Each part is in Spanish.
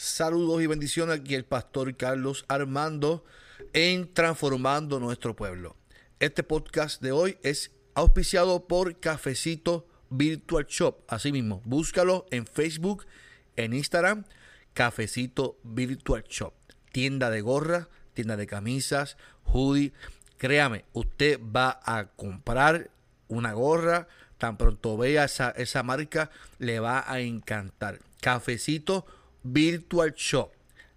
Saludos y bendiciones aquí el pastor Carlos Armando en Transformando nuestro pueblo. Este podcast de hoy es auspiciado por Cafecito Virtual Shop. Asimismo, búscalo en Facebook, en Instagram, Cafecito Virtual Shop. Tienda de gorra, tienda de camisas, hoodie. Créame, usted va a comprar una gorra, tan pronto vea esa, esa marca, le va a encantar. Cafecito Virtual Shop,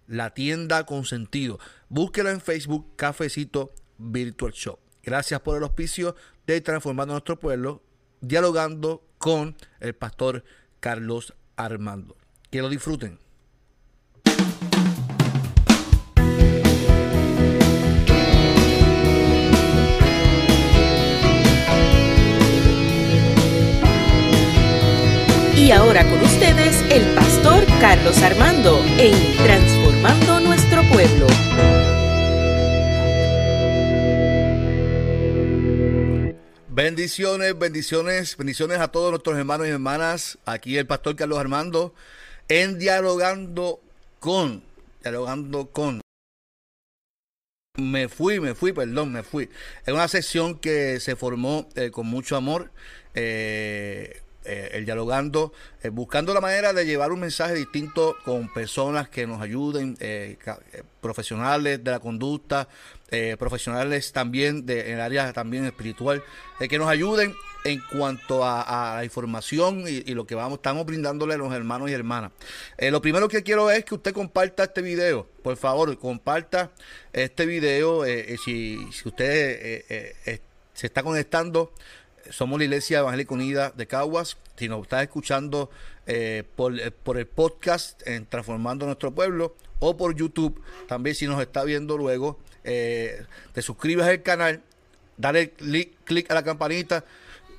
la tienda con sentido. Búsquelo en Facebook, Cafecito Virtual Shop. Gracias por el auspicio de Transformando Nuestro Pueblo, dialogando con el pastor Carlos Armando. Que lo disfruten. Y ahora con ustedes el pastor Carlos Armando en Transformando Nuestro Pueblo. Bendiciones, bendiciones, bendiciones a todos nuestros hermanos y hermanas. Aquí el pastor Carlos Armando en Dialogando con, Dialogando con. Me fui, me fui, perdón, me fui. Es una sección que se formó eh, con mucho amor. Eh, eh, el dialogando, eh, buscando la manera de llevar un mensaje distinto con personas que nos ayuden, eh, profesionales de la conducta, profesionales también de, en el área también espiritual, que nos ayuden en cuanto a, la información y, lo que vamos estamos brindándole a los hermanos y hermanas. lo primero que quiero es que usted comparta este video, por favor, comparta este video si, si usted se está conectando somos la Iglesia Evangélica Unida de Caguas. Si nos estás escuchando eh, por, eh, por, el podcast Transformando Nuestro Pueblo o por YouTube, también si nos está viendo luego, eh, te suscribes al canal, dale clic a la campanita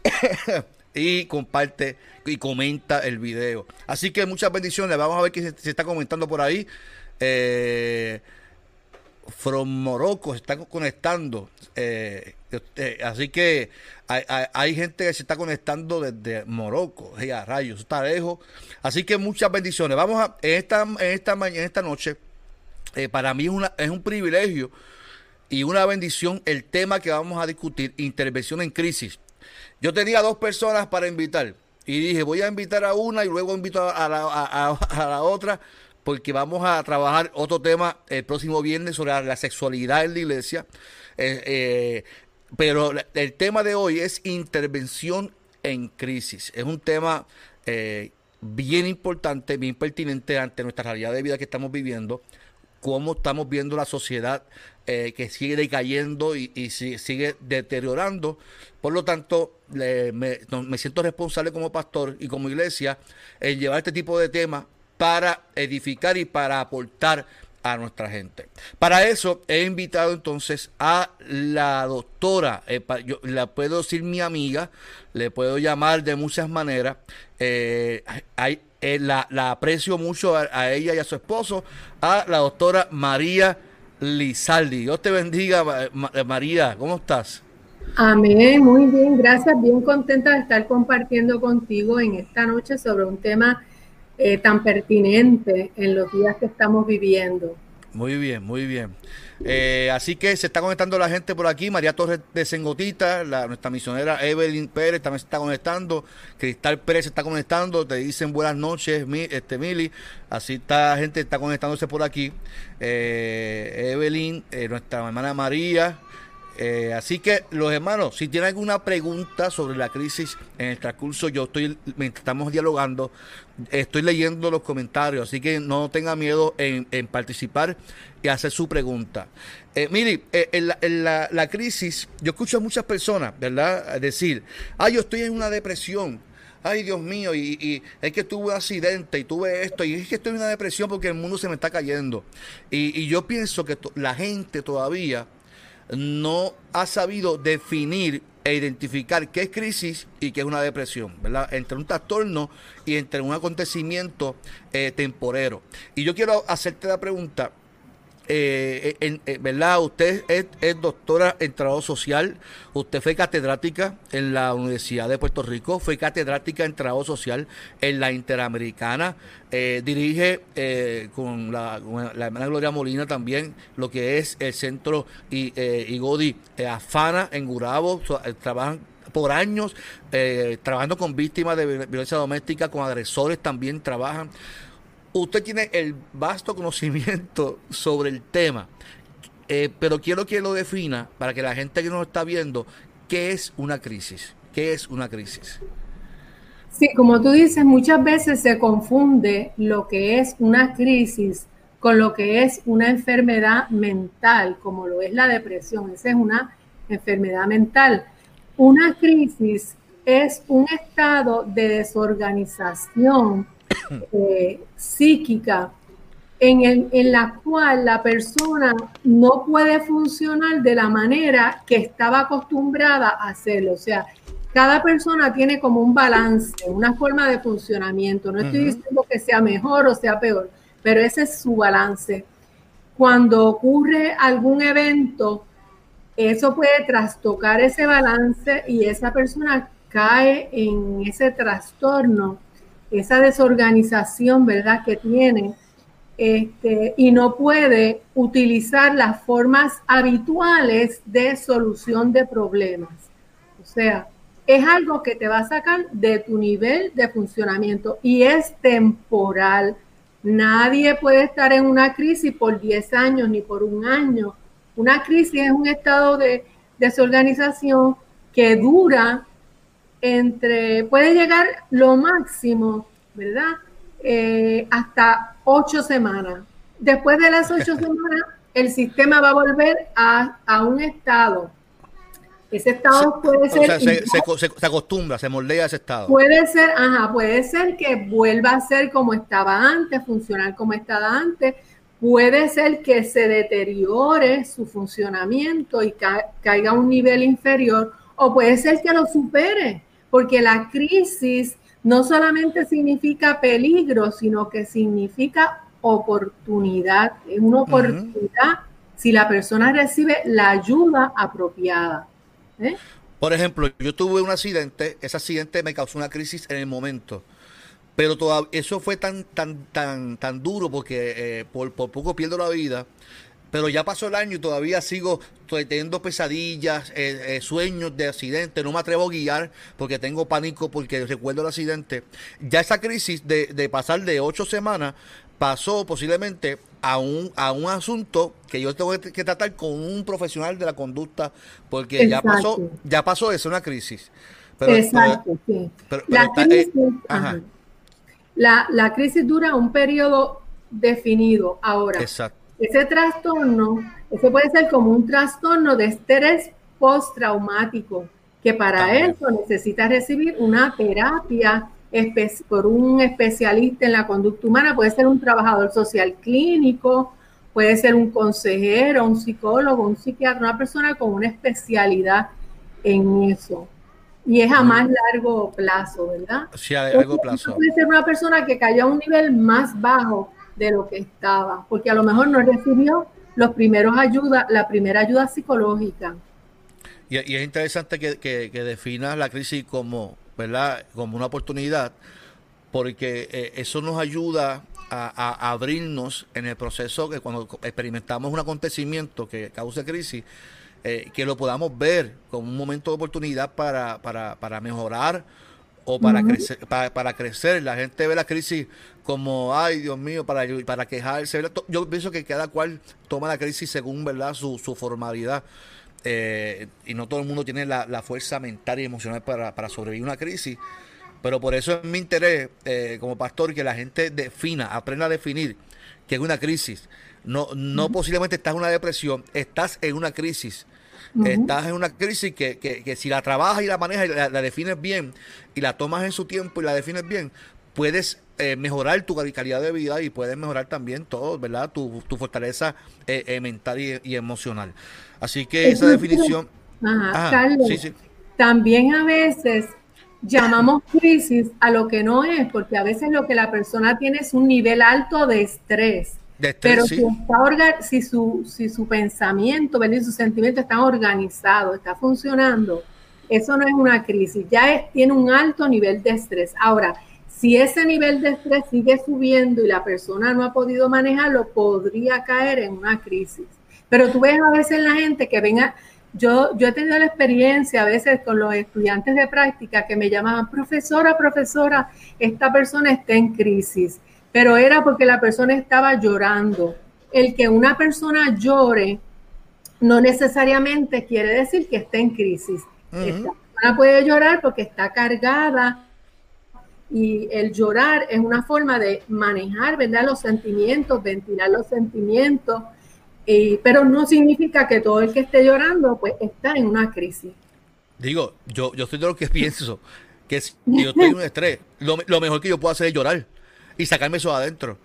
y comparte y comenta el video. Así que muchas bendiciones. Vamos a ver qué se, está comentando por ahí. Eh, From Morocco se está conectando. Eh, así que hay, gente que se está conectando desde Morocco. a rayos, está lejos. Así que muchas bendiciones. Vamos a, en esta, en esta mañana, esta noche, eh, para mí es, una, es un privilegio y una bendición el tema que vamos a discutir, intervención en crisis. Yo tenía dos personas para invitar y dije, voy a invitar a una y luego invito a la, otra porque vamos a trabajar otro tema el próximo viernes sobre la sexualidad en la iglesia. Eh, pero el tema de hoy es intervención en crisis. Es un tema eh, bien importante, bien pertinente ante nuestra realidad de vida que estamos viviendo, cómo estamos viendo la sociedad que sigue decayendo y, sigue deteriorando. Por lo tanto, me, me, siento responsable como pastor y como iglesia en llevar este tipo de temas para edificar y para aportar a nuestra gente. Para eso he invitado entonces a la doctora, eh, yo la puedo decir mi amiga, le puedo llamar de muchas maneras, eh, eh, la, aprecio mucho a, ella y a su esposo, a la doctora María Lizaldi. Dios te bendiga, María, ¿cómo estás? Amén, muy bien, gracias, bien contenta de estar compartiendo contigo en esta noche sobre un tema eh, tan pertinente en los días que estamos viviendo. Muy bien, muy bien. Eh, así que se está conectando la gente por aquí. María Torres de Sengotita, la, nuestra misionera Evelyn Pérez también se está conectando. Cristal Pérez se está conectando. Te dicen buenas noches, mi, este Mili. Así está, gente está conectándose por aquí. Eh, Evelyn, nuestra hermana María. Eh, así que los hermanos, si tienen alguna pregunta sobre la crisis en el transcurso, yo estoy, mientras estamos dialogando, estoy leyendo los comentarios, así que no tenga miedo en, participar y hacer su pregunta. Eh, mire, eh, en, la, crisis, yo escucho a muchas personas, ¿verdad? Decir, ay, yo estoy en una depresión. Ay, Dios mío, y, es que tuve un accidente y tuve esto, y es que estoy en una depresión porque el mundo se me está cayendo. Y yo pienso que la gente todavía no ha sabido definir e identificar qué es crisis y qué es una depresión, ¿verdad? Entre un trastorno y entre un acontecimiento eh, temporero. Y yo quiero hacerte la pregunta, eh, eh, ¿verdad? Usted es, doctora en trabajo social, usted fue catedrática en la Universidad de Puerto Rico, fue catedrática en trabajo social en la Interamericana, eh, dirige con, la, hermana Gloria Molina también lo que es el centro Igodi Afana en Gurabo, trabajan por años trabajando con víctimas de violencia doméstica, con agresores también trabajan usted tiene el vasto conocimiento sobre el tema, eh, pero quiero que lo defina para que la gente que nos está viendo, ¿qué es una crisis? ¿Qué es una crisis? Sí, como tú dices, muchas veces se confunde lo que es una crisis con lo que es una enfermedad mental, como lo es la depresión. Esa es una enfermedad mental. Una crisis es un estado de desorganización eh, psíquica en, en la cual la persona no puede funcionar de la manera que estaba acostumbrada a hacerlo. O sea, cada persona tiene como un balance, una forma de funcionamiento. No estoy diciendo que sea mejor o sea peor, pero ese es su balance. Cuando ocurre algún evento, eso puede trastocar ese balance y esa persona cae en ese trastorno esa desorganización, ¿verdad?, que tiene este, y no puede utilizar las formas habituales de solución de problemas. O sea, es algo que te va a sacar de tu nivel de funcionamiento y es temporal. Nadie puede estar en una crisis por 10 años ni por un año. Una crisis es un estado de desorganización que dura entre, puede llegar lo máximo, ¿verdad? Eh, hasta ocho semanas. Después de las ocho semanas, el sistema va a volver a, un estado. Ese estado puede ser. se, se, acostumbra, se moldea ese estado. Puede ser, ajá, puede ser que vuelva a ser como estaba antes, funcionar como estaba antes. Puede ser que se deteriore su funcionamiento y caiga a un nivel inferior, o puede ser que lo supere porque la crisis no solamente significa peligro, sino que significa oportunidad. Es una oportunidad si la persona recibe la ayuda apropiada. ¿eh? Por ejemplo, yo tuve un accidente, ese accidente me causó una crisis en el momento. Pero todavía, eso fue tan, tan, tan, tan duro porque eh, por, por poco pierdo la vida pero ya pasó el año y todavía sigo teniendo pesadillas, eh, eh, sueños de accidente, no me atrevo a guiar porque tengo pánico porque recuerdo el accidente. Ya esa crisis de, pasar de ocho semanas pasó posiblemente a un, a un asunto que yo tengo que, tratar con un profesional de la conducta porque ya pasó, ya pasó eso, una crisis. Exacto, sí. la, crisis, la, la crisis dura un periodo definido ahora. Exacto ese trastorno, ese puede ser como un trastorno de estrés postraumático, que para eso necesita recibir una terapia por un especialista en la conducta humana, puede ser un trabajador social clínico, puede ser un consejero, un psicólogo, un psiquiatra, una persona con una especialidad en eso. Y es a más largo plazo, ¿verdad? Sí, a largo plazo. Puede ser una persona que cayó a un nivel más bajo de lo que estaba, porque a lo mejor no recibió los primeros ayuda, la primera ayuda psicológica. Y, es interesante que, que, definas la crisis como, ¿verdad? como una oportunidad, porque eh, eso nos ayuda a, abrirnos en el proceso que cuando experimentamos un acontecimiento que cause crisis, eh, que lo podamos ver como un momento de oportunidad para, para, para mejorar o para crecer para, crecer la gente ve la crisis como ay Dios mío para para quejarse yo pienso que cada cual toma la crisis según verdad su, su formalidad eh, y no todo el mundo tiene la, fuerza mental y emocional para, para, sobrevivir una crisis pero por eso es mi interés eh, como pastor que la gente defina aprenda a definir que es una crisis. No no posiblemente estás en una depresión estás en una crisis Estás en una crisis que, que, si la trabajas y la manejas y la, defines bien y la tomas en su tiempo y la defines bien, puedes eh, mejorar tu calidad de vida y puedes mejorar también todo, ¿verdad? Tu, tu fortaleza eh, eh, mental y, emocional. Así que esa definición... Carlos, también a veces llamamos crisis a lo que no es, porque a veces lo que la persona tiene es un nivel alto de estrés. Pero si, está si, su, si su pensamiento y su sentimiento están organizados, está funcionando, eso no es una crisis, ya tiene un alto nivel de estrés. Ahora, si ese nivel de estrés sigue subiendo y la persona no ha podido manejarlo, podría caer en una crisis. Pero tú ves a veces la gente que venga, yo, yo he tenido la experiencia a veces con los estudiantes de práctica que me llamaban, profesora, profesora, esta persona está en crisis, pero era porque la persona estaba llorando. El que una persona llore no necesariamente quiere decir que esté en crisis. Esta persona puede llorar porque está cargada y el llorar es una forma de manejar, ¿verdad? Los sentimientos, ventilar los sentimientos, pero no significa que todo el que esté llorando, pues está en una crisis. Digo, yo, yo soy de lo que pienso, que si yo estoy en un estrés, lo, mejor que yo puedo hacer es llorar y sacarme eso adentro.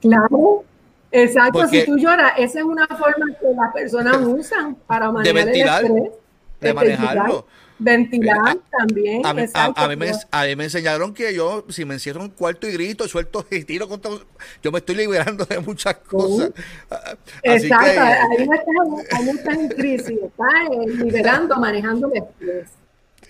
Claro, exacto. si tú lloras, esa es una forma que las personas usan para manejar de ventilar, el estrés. De manejarlo. Ventilar también. A, mí me, a, mí me, enseñaron que yo, si me encierro en un cuarto y grito, suelto y tiro contra. Yo me estoy liberando de muchas cosas. Exacto, ahí, no estás, ahí no estás en crisis, estás eh, liberando, manejando el estrés.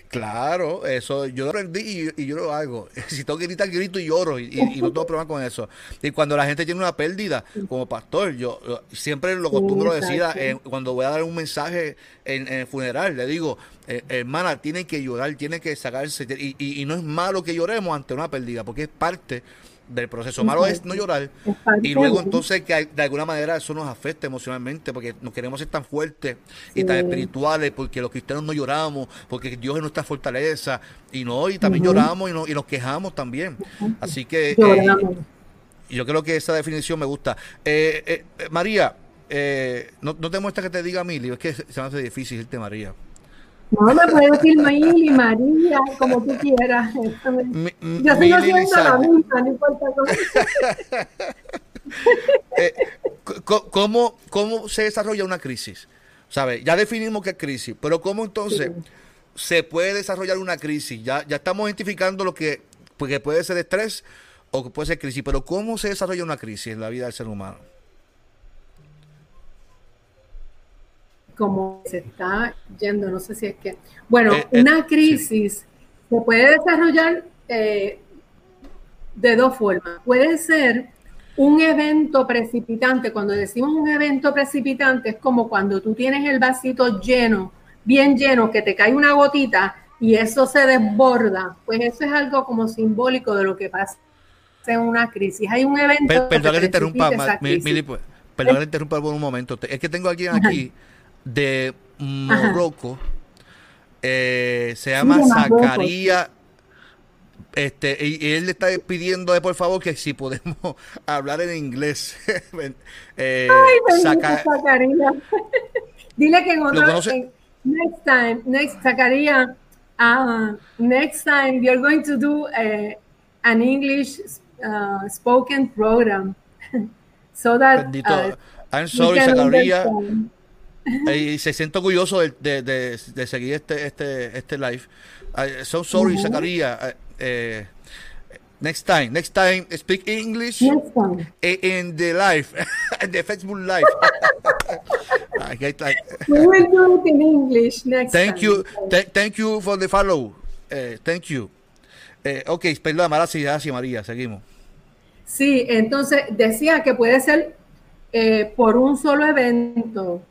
Claro, eso yo lo aprendí y, yo lo hago. Si tengo que gritar, grito y lloro y, no tengo problema con eso. Y cuando la gente tiene una pérdida, como pastor, yo, siempre lo acostumbro a decir cuando voy a dar un mensaje en, el funeral, le digo, eh, hermana, tiene que llorar, tiene que sacarse. Y, y no es malo que lloremos ante una pérdida, porque es parte del proceso. Malo es no llorar y luego entonces que de alguna manera eso nos afecta emocionalmente porque nos queremos ser tan fuertes y tan espirituales porque los cristianos no lloramos, porque Dios es nuestra fortaleza y no, y también lloramos y, no, y nos quejamos también. Así que eh, yo creo que esa definición me gusta. Eh, eh, María, no, no te muestra que te diga Mili, es que se me hace difícil irte María. No, me puedes decir Mili, María, como tú quieras. Yo sigo siendo la misma, no importa cómo. eh, ¿cómo, ¿Cómo se desarrolla una crisis? ¿Sabe? Ya definimos qué es crisis, pero ¿cómo entonces se puede desarrollar una crisis? Ya, ya estamos identificando lo que, pues, que puede ser estrés o que puede ser crisis, pero ¿cómo se desarrolla una crisis en la vida del ser humano? Como se está yendo, no sé si es que, bueno, eh, eh, una crisis se puede desarrollar eh, de dos formas. Puede ser un evento precipitante. Cuando decimos un evento precipitante es como cuando tú tienes el vasito lleno, bien lleno, que te cae una gotita y eso se desborda. Pues eso es algo como simbólico de lo que pasa en una crisis. Hay un evento... perdón que te interrumpa, pues, perdón que te interrumpa por un momento. Es que tengo alguien aquí de Morocco. Eh, se llama Zacarías. Este, y, él le está pidiendo de por favor que si podemos hablar en inglés. eh, Ay, Zacarías. Dile que en otro, next time, next Zacarías, uh, next time you're going to do a, uh, an English uh, spoken program. so that uh, I'm sorry, Zacarías. Y se siente orgulloso de, de, de, de, seguir este este este live. I, so sorry, uh -huh. Zacarías. Uh, next time, next time, speak English next time. in the live, in the Facebook live. I get like, we will do it in English next thank time. You, th thank you for the follow. Uh, thank you. Eh, ok, perdón, gracias, María, seguimos. Sí, entonces decía que puede ser eh, por un solo evento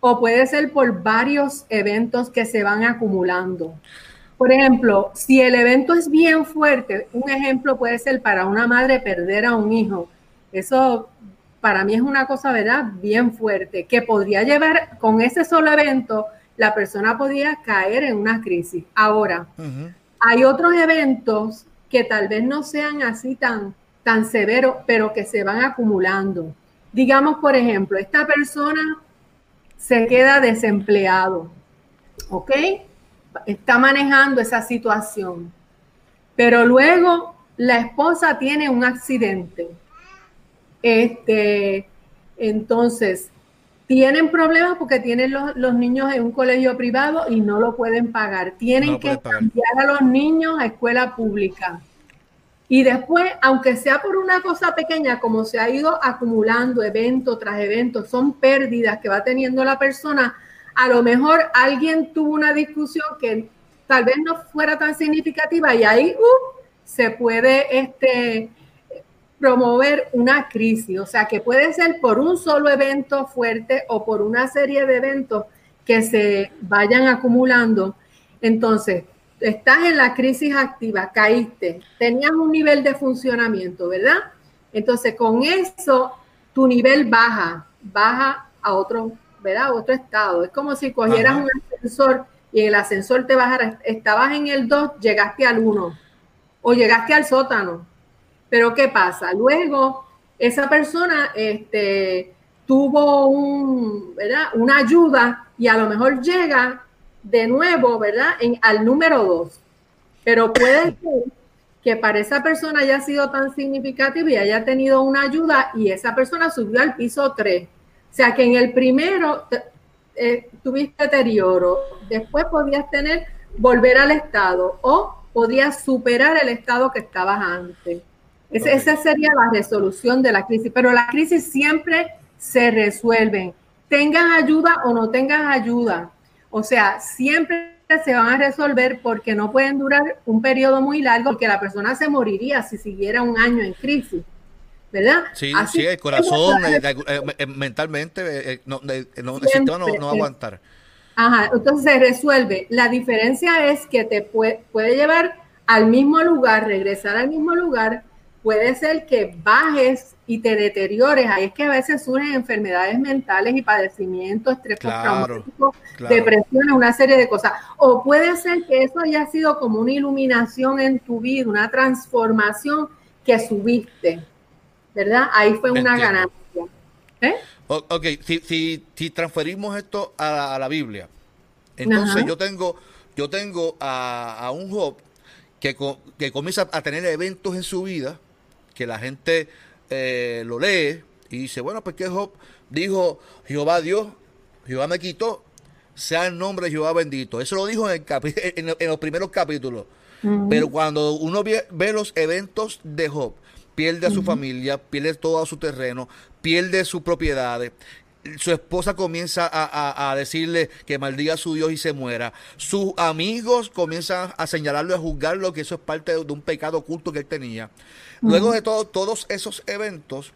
o puede ser por varios eventos que se van acumulando. Por ejemplo, si el evento es bien fuerte, un ejemplo puede ser para una madre perder a un hijo. Eso para mí es una cosa, ¿verdad? Bien fuerte, que podría llevar con ese solo evento, la persona podría caer en una crisis. Ahora, hay otros eventos que tal vez no sean así tan, tan severos, pero que se van acumulando. Digamos, por ejemplo, esta persona se queda desempleado, ¿ok? Está manejando esa situación. Pero luego la esposa tiene un accidente. Este, entonces, tienen problemas porque tienen los, niños en un colegio privado y no lo pueden pagar. Tienen que cambiar a los niños a escuela pública. Y después, aunque sea por una cosa pequeña, como se ha ido acumulando evento tras evento, son pérdidas que va teniendo la persona, a lo mejor alguien tuvo una discusión que tal vez no fuera tan significativa y ahí uh, se puede este, promover una crisis. O sea, que puede ser por un solo evento fuerte o por una serie de eventos que se vayan acumulando. Entonces, estás en la crisis activa, caíste, tenías un nivel de funcionamiento, ¿verdad? Entonces, con eso, tu nivel baja, baja a otro, ¿verdad? otro estado. Es como si cogieras un ascensor y el ascensor te bajara, estabas en el 2, llegaste al 1 o llegaste al sótano. Pero ¿qué pasa? Luego, esa persona este, tuvo un, ¿verdad? una ayuda y a lo mejor llega de nuevo, ¿verdad? En, al número dos. Pero puede ser que para esa persona haya sido tan significativo y haya tenido una ayuda y esa persona subió al piso tres. O sea que en el primero eh, tuviste deterioro, después podías tener, volver al estado o podías superar el estado que estabas antes. Esa sería la resolución de la crisis, pero la crisis siempre se resuelven. Tengas ayuda o no tengas ayuda, o sea, siempre se van a resolver porque no pueden durar un periodo muy largo, porque la persona se moriría si siguiera un año en crisis. ¿Verdad? Sí, sí, el corazón mentalmente no, sistema no, va a aguantar. Ajá, entonces se resuelve. La diferencia es que te puede, puede llevar al mismo lugar, regresar al mismo lugar, puede ser que bajes y te deteriores. Ahí es que a veces surgen enfermedades mentales y padecimientos, estrés claro, depresiones, una serie de cosas. O puede ser que eso haya sido como una iluminación en tu vida, una transformación que subiste, ¿verdad? Ahí fue una ganancia. ¿Eh? Ok, si, si, transferimos esto a, la Biblia, entonces yo tengo, yo tengo a, un Job que, que comienza a tener eventos en su vida, que la gente eh, lo lee y dice, bueno, pues que Job dijo, Jehová Dios, Jehová me quitó, sea el nombre de Jehová bendito. Eso lo dijo en, en, los primeros capítulos. Pero cuando uno ve, los eventos de Job, pierde a su familia, pierde todo su terreno, pierde sus propiedades, su esposa comienza a, decirle que maldiga a su Dios y se muera. Sus amigos comienzan a señalarlo y a juzgarlo que eso es parte de, un pecado oculto que él tenía. Luego de todo, todos esos eventos,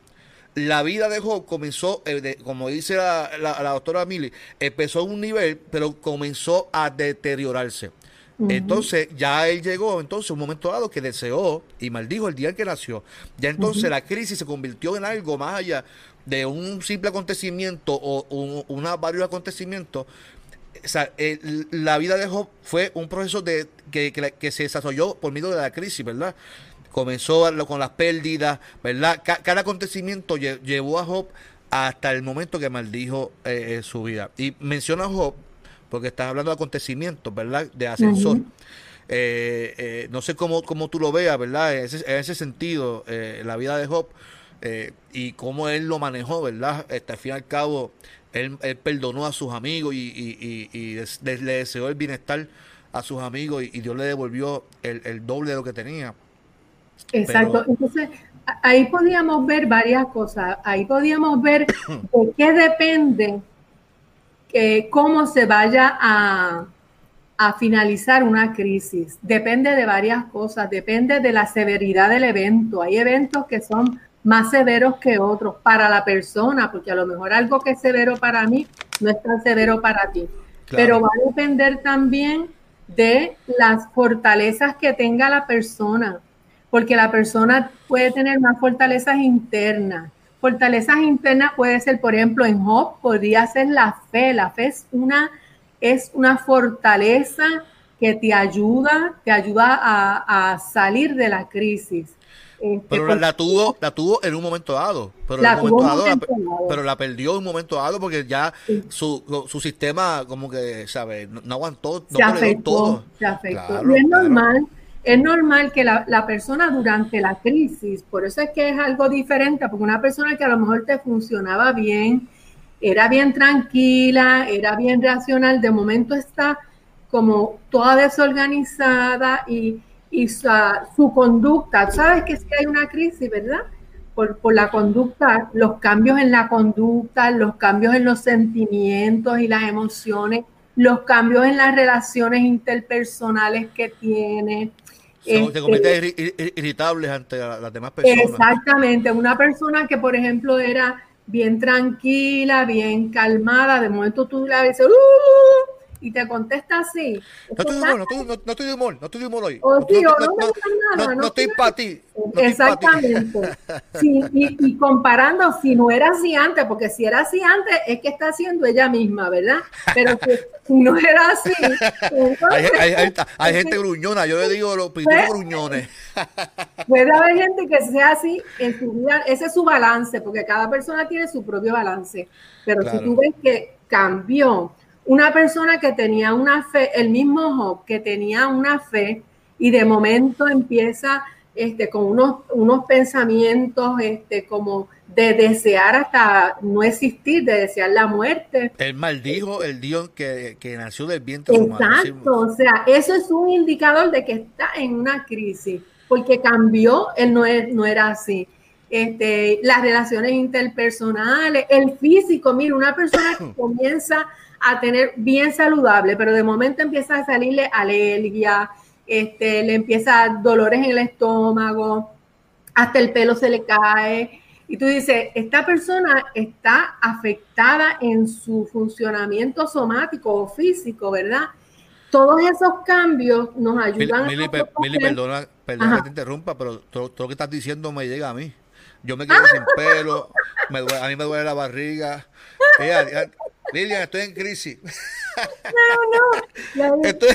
la vida de Job comenzó, eh, como dice la, doctora Mili, empezó a un nivel, pero comenzó a deteriorarse. Entonces ya él llegó entonces un momento dado que deseó y maldijo el día en que nació. Ya entonces la crisis se convirtió en algo más allá de un simple acontecimiento o una, varios acontecimientos. O sea, la vida de Job fue un proceso de que, que, se desarrolló por medio de la crisis, ¿verdad? Comenzó con las pérdidas, ¿verdad? cada acontecimiento llevó a Job hasta el momento que maldijo eh, eh, su vida. Y menciona a Job porque estás hablando de acontecimientos, ¿verdad? De ascensor. Eh, no sé cómo, cómo tú lo veas, ¿verdad? En ese, en ese sentido, la vida de Job eh, y cómo él lo manejó, ¿verdad? Este, al fin y al cabo, él, perdonó a sus amigos y, le deseó el bienestar a sus amigos y, Dios le devolvió el, doble de lo que tenía. Exacto. Entonces, ahí podíamos ver varias cosas. Ahí podíamos ver de qué depende que cómo se vaya a, a finalizar una crisis. Depende de varias cosas, depende de la severidad del evento. Hay eventos que son más severos que otros para la persona, porque a lo mejor algo que es severo para mí no es tan severo para ti. Pero va a depender también de las fortalezas que tenga la persona, porque la persona puede tener más fortalezas internas. Fortalezas internas puede ser, por ejemplo, en Job podría ser la fe. La fe es una, es una fortaleza que te ayuda, te ayuda a, a salir de la crisis. Este, pero la, tuvo, la tuvo en un momento dado. Pero, la, pero la perdió en un momento dado porque ya su, su, sistema, como que, ¿sabes? No, aguantó, no se afectó, todo. Se afectó. es normal, es normal que la, la, persona durante la crisis, por eso es que es algo diferente, porque una persona que a lo mejor te funcionaba bien, era bien tranquila, era bien racional, de momento está como toda desorganizada y y su, su conducta. Sabes que si hay una crisis, ¿verdad? Por, por, la conducta, los cambios en la conducta, los cambios en los sentimientos y las emociones, los cambios en las relaciones interpersonales que tiene. So, este, irritables ante las demás personas. Exactamente, una persona que por ejemplo era bien tranquila, bien calmada, de momento tú la ves, ¡Uh! Y te contesta así. No estoy, de humor, no, estoy, no, no estoy de humor, no estoy de humor hoy. O no, sí, estoy para ti. Exactamente. Sí, y, y, comparando, si no era así antes, porque si era así antes, es que está haciendo ella misma, ¿verdad? Pero si no era así. Entonces, hay, hay, hay, hay, gente gruñona, yo le digo los pinturos gruñones. Puede haber gente que sea así en su vida, ese es su balance, porque cada persona tiene su propio balance. Pero claro. si tú ves que cambió, una persona que tenía una fe, el mismo Job, que tenía una fe y de momento empieza este, con unos, unos pensamientos este, como de desear hasta no existir, de desear la muerte. Él maldijo el Dios que, que nació del vientre Exacto, o sea, eso es un indicador de que está en una crisis, porque cambió, él no, es, no era así. Este, las relaciones interpersonales, el físico, mira, una persona que comienza a tener bien saludable, pero de momento empieza a salirle alergia, este, le empieza dolores en el estómago, hasta el pelo se le cae. Y tú dices, esta persona está afectada en su funcionamiento somático o físico, ¿verdad? Todos esos cambios nos ayudan Mili, a... Mili, Mili perdona, perdona que te interrumpa, pero todo, todo, lo que estás diciendo me llega a mí. Yo me quedo sin pelo, me duele, a mí me duele la barriga. Ella, Lilian, estoy en crisis. No, no. Estoy...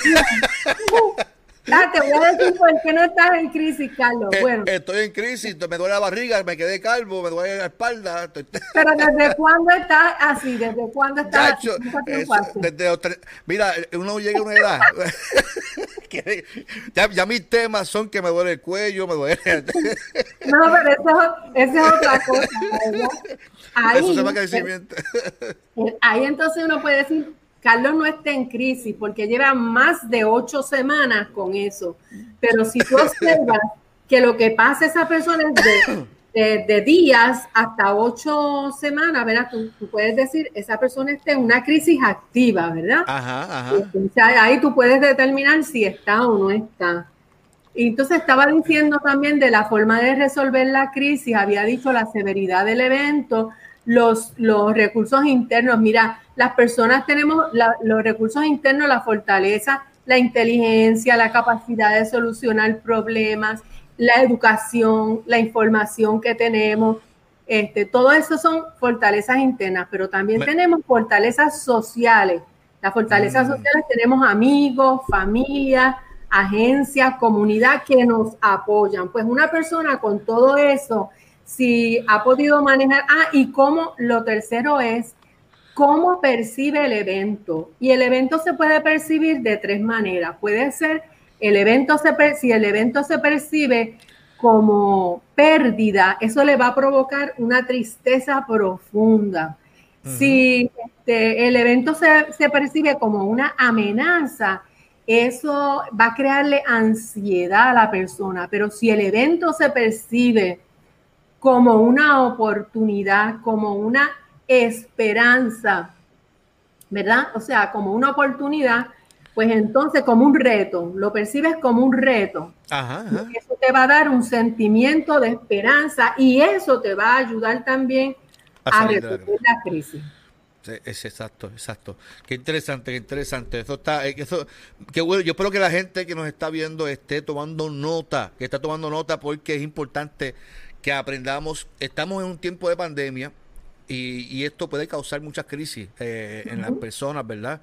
Ah, te voy a decir por qué no estás en crisis, Carlos. Bueno. Estoy en crisis, me duele la barriga, me quedé calvo, me duele la espalda. Pero ¿desde cuándo estás así? ¿Desde cuándo estás Chacho, eso, desde Mira, uno llega a una edad. ya, ya, mis temas son que me duele el cuello, me duele. no, pero eso, eso es otra cosa, ¿verdad? Ahí, eso se llama crecimiento. Ahí entonces uno puede decir, Carlos no está en crisis porque lleva más de ocho semanas con eso. Pero si tú observas que lo que pasa a esa persona es de, de, de días hasta ocho semanas, ¿verdad? Tú, tú, puedes decir, esa persona está en una crisis activa, ¿verdad? Ajá, ajá. Entonces, ahí tú puedes determinar si está o no está. Y entonces estaba diciendo también de la forma de resolver la crisis, había dicho la severidad del evento, los, los recursos internos. Mira, las personas tenemos la, los recursos internos, la fortaleza, la inteligencia, la capacidad de solucionar problemas, la educación, la información que tenemos. Este, todo eso son fortalezas internas, pero también Me... tenemos fortalezas sociales. Las fortalezas mm. sociales tenemos amigos, familia, agencias, comunidad que nos apoyan. Pues una persona con todo eso si ha podido manejar. Ah, y cómo, lo tercero es cómo percibe el evento. Y el evento se puede percibir de tres maneras. Puede ser, el evento se, si el evento se percibe como pérdida, eso le va a provocar una tristeza profunda. Uh -huh. Si este, el evento se, se percibe como una amenaza, eso va a crearle ansiedad a la persona. Pero si el evento se percibe como una oportunidad, como una esperanza, ¿verdad? O sea, como una oportunidad, pues entonces como un reto, lo percibes como un reto. Ajá, ajá. Eso te va a dar un sentimiento de esperanza y eso te va a ayudar también a, a resolver la crisis. Es exacto, exacto. Qué interesante, qué interesante. Eso está, eh, eso, qué bueno. Yo espero que la gente que nos está viendo esté tomando nota, que está tomando nota porque es importante que aprendamos. Estamos en un tiempo de pandemia y, y esto puede causar muchas crisis eh, en las personas, ¿verdad?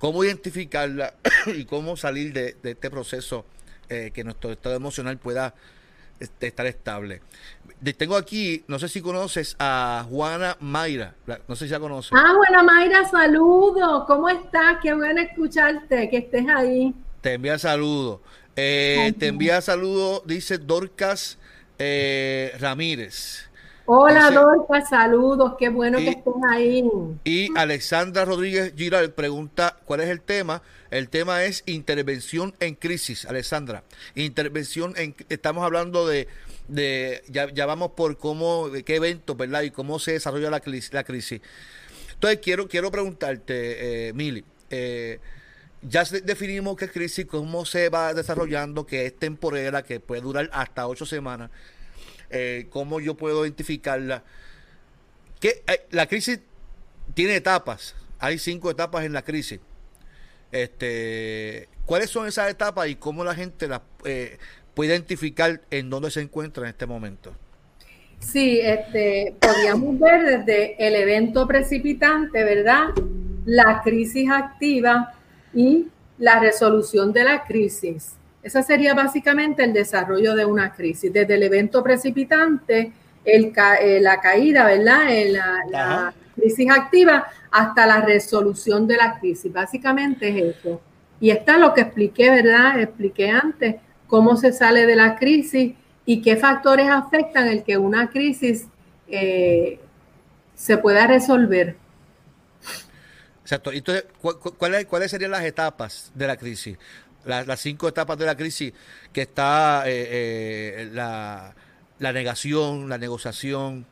Cómo identificarla y cómo salir de, de este proceso eh, que nuestro estado emocional pueda este, estar estable. Tengo aquí, no sé si conoces a Juana Mayra, no sé si la conoces. Ah, Juana Mayra, saludo, ¿cómo estás? Qué bueno escucharte, que estés ahí. Te envía saludos. Eh, te envía saludos, dice Dorcas eh, Ramírez. Hola, Dorca, saludos, qué bueno que estés ahí. Y Alexandra Rodríguez Giral pregunta, ¿cuál es el tema? El tema es intervención en crisis, Alexandra. Intervención en, estamos hablando de, de ya, ya vamos por cómo, qué eventos, ¿verdad? Y cómo se desarrolla la, la crisis. Entonces, quiero, quiero preguntarte, eh, Mili, eh, ya definimos qué crisis, cómo se va desarrollando, que es temporera, que puede durar hasta ocho semanas. Eh, cómo yo puedo identificarla. Que eh, la crisis tiene etapas, hay cinco etapas en la crisis. Este, ¿Cuáles son esas etapas y cómo la gente las eh, puede identificar en dónde se encuentra en este momento? Sí, este, podríamos ver desde el evento precipitante, ¿verdad? La crisis activa y la resolución de la crisis. Ese sería básicamente el desarrollo de una crisis, desde el evento precipitante, el eh, la caída, ¿verdad? la, crisis activa hasta la resolución de la crisis. Básicamente es eso. Y está lo que expliqué, ¿verdad? Expliqué antes cómo se sale de la crisis y qué factores afectan el que una crisis eh, se pueda resolver. Exacto. Entonces, ¿cuáles, ¿cuáles serían las etapas de la crisis? Las cinco etapas de la crisis, que está eh, eh, la, negación, la negociación.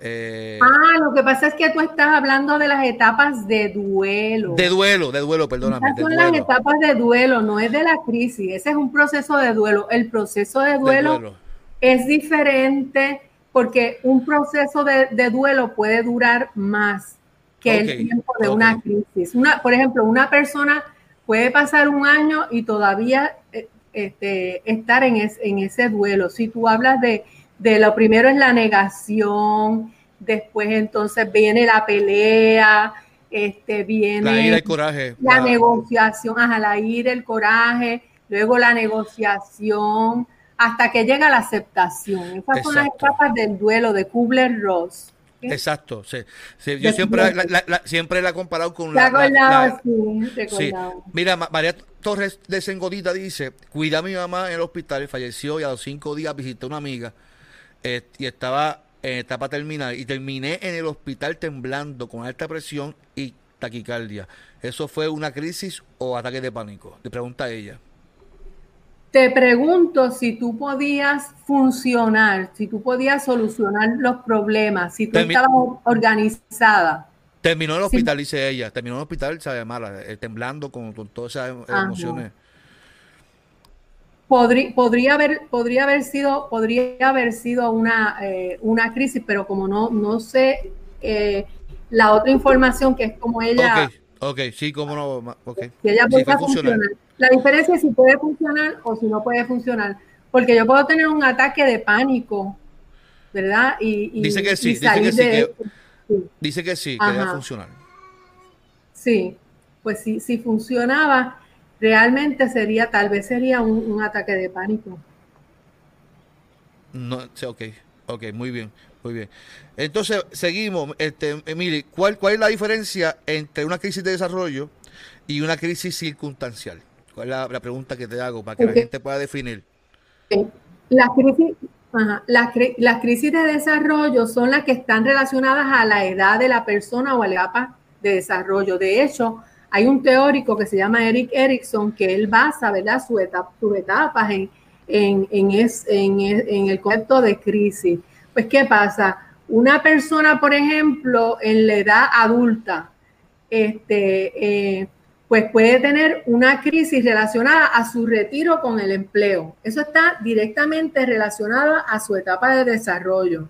Eh, ah, lo que pasa es que tú estás hablando de las etapas de duelo. De duelo, de duelo, perdóname. Esas son las etapas de duelo, no es de la crisis, ese es un proceso de duelo. El proceso de duelo, es diferente porque un proceso de, duelo puede durar más que el tiempo de una crisis. Una, por ejemplo, una persona puede pasar un año y todavía eh, este, estar en, en, ese duelo. Si tú hablas de, de, lo primero es la negación, después entonces viene la pelea, este, viene la ira, el coraje, la, negociación, ajá, la ira, el coraje, luego la negociación, hasta que llega la aceptación. Esas son las etapas del duelo de Kubler-Ross. Exacto, sí. yo siempre la, siempre la he comparado con la... sí, Mira, María Torres de Sengodita dice, cuida a mi mamá en el hospital, y falleció y a los cinco días visité a una amiga eh, y estaba en etapa terminal y terminé en el hospital temblando con alta presión y taquicardia. ¿Eso fue una crisis o ataque de pánico? Le pregunta a ella. Te pregunto si tú podías funcionar, si tú podías solucionar los problemas, si tú estabas organizada. Terminó en el hospital, dice ella. Terminó en el hospital, sabe mala, eh, temblando con, todas esas emociones. Podría, podría, haber, podría haber sido, podría haber sido una, eh, una crisis, pero como no, no sé eh, la otra información que es como ella. Ok, sí, cómo no. Okay. Si ella puede funcionar. La diferencia es si puede funcionar o si no puede funcionar. Porque yo puedo tener un ataque de pánico, ¿verdad? Y, dice que sí, dice que sí, que, dice que sí, que debe funcionar. Sí, pues sí, si funcionaba, realmente sería, tal vez sería un, ataque de pánico. No, ok, ok, muy bien, muy bien. Entonces, seguimos, este, Emily, ¿cuál, ¿cuál es la diferencia entre una crisis de desarrollo y una crisis circunstancial? ¿Cuál es la, pregunta que te hago para que la gente pueda definir? Las crisis, las, crisis de desarrollo son las que están relacionadas a la edad de la persona o a la etapa de desarrollo. De hecho, hay un teórico que se llama Eric Erickson que él basa ¿verdad? Su etapa, sus etapas en, en, en, el concepto de crisis. Pues, ¿qué pasa? Una persona, por ejemplo, en la edad adulta, este, eh, pues puede tener una crisis relacionada a su retiro con el empleo. Eso está directamente relacionado a su etapa de desarrollo.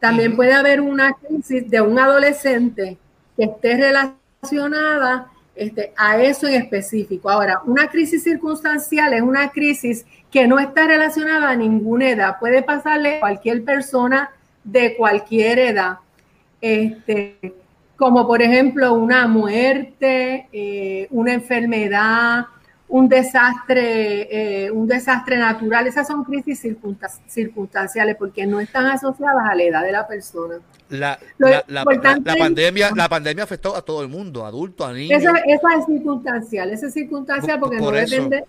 También puede haber una crisis de un adolescente que esté relacionada este, a eso en específico. Ahora, una crisis circunstancial es una crisis que no está relacionada a ninguna edad. Puede pasarle a cualquier persona de cualquier edad. Este, como por ejemplo una muerte, eh, una enfermedad, un desastre, eh, un desastre natural. Esas son crisis circunstanciales porque no están asociadas a la edad de la persona. La, pandemia, la pandemia afectó a todo el mundo, adultos, a niños. Esa, es circunstancial, esa es circunstancial porque no depende,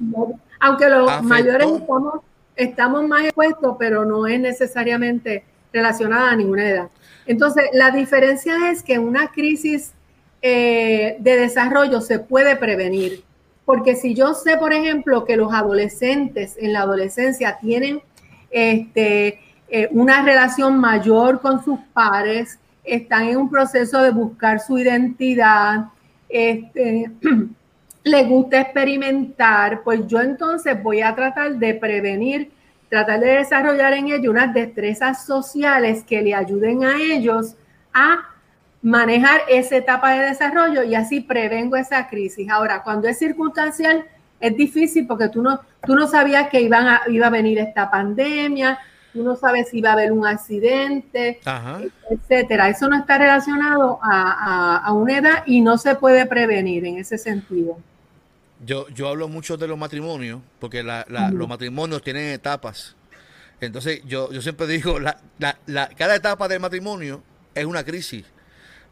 aunque los mayores estamos, estamos más expuestos, pero no es necesariamente relacionada a ninguna edad. Entonces, la diferencia es que una crisis eh, de desarrollo se puede prevenir. Porque si yo sé, por ejemplo, que los adolescentes en la adolescencia tienen este, eh, una relación mayor con sus padres, están en un proceso de buscar su identidad, este, le gusta experimentar, pues yo entonces voy a tratar de prevenir, tratar de desarrollar en ellos unas destrezas sociales que le ayuden a ellos a manejar esa etapa de desarrollo y así prevengo esa crisis. Ahora, cuando es circunstancial, es difícil porque tú no, tú no sabías que iban a, iba a venir esta pandemia, tú no sabes si va a haber un accidente, etcétera. Eso no está relacionado a, una edad y no se puede prevenir en ese sentido. Yo, yo hablo mucho de los matrimonios, porque los matrimonios tienen etapas. Entonces, yo, yo siempre digo, la, cada etapa del matrimonio es una crisis.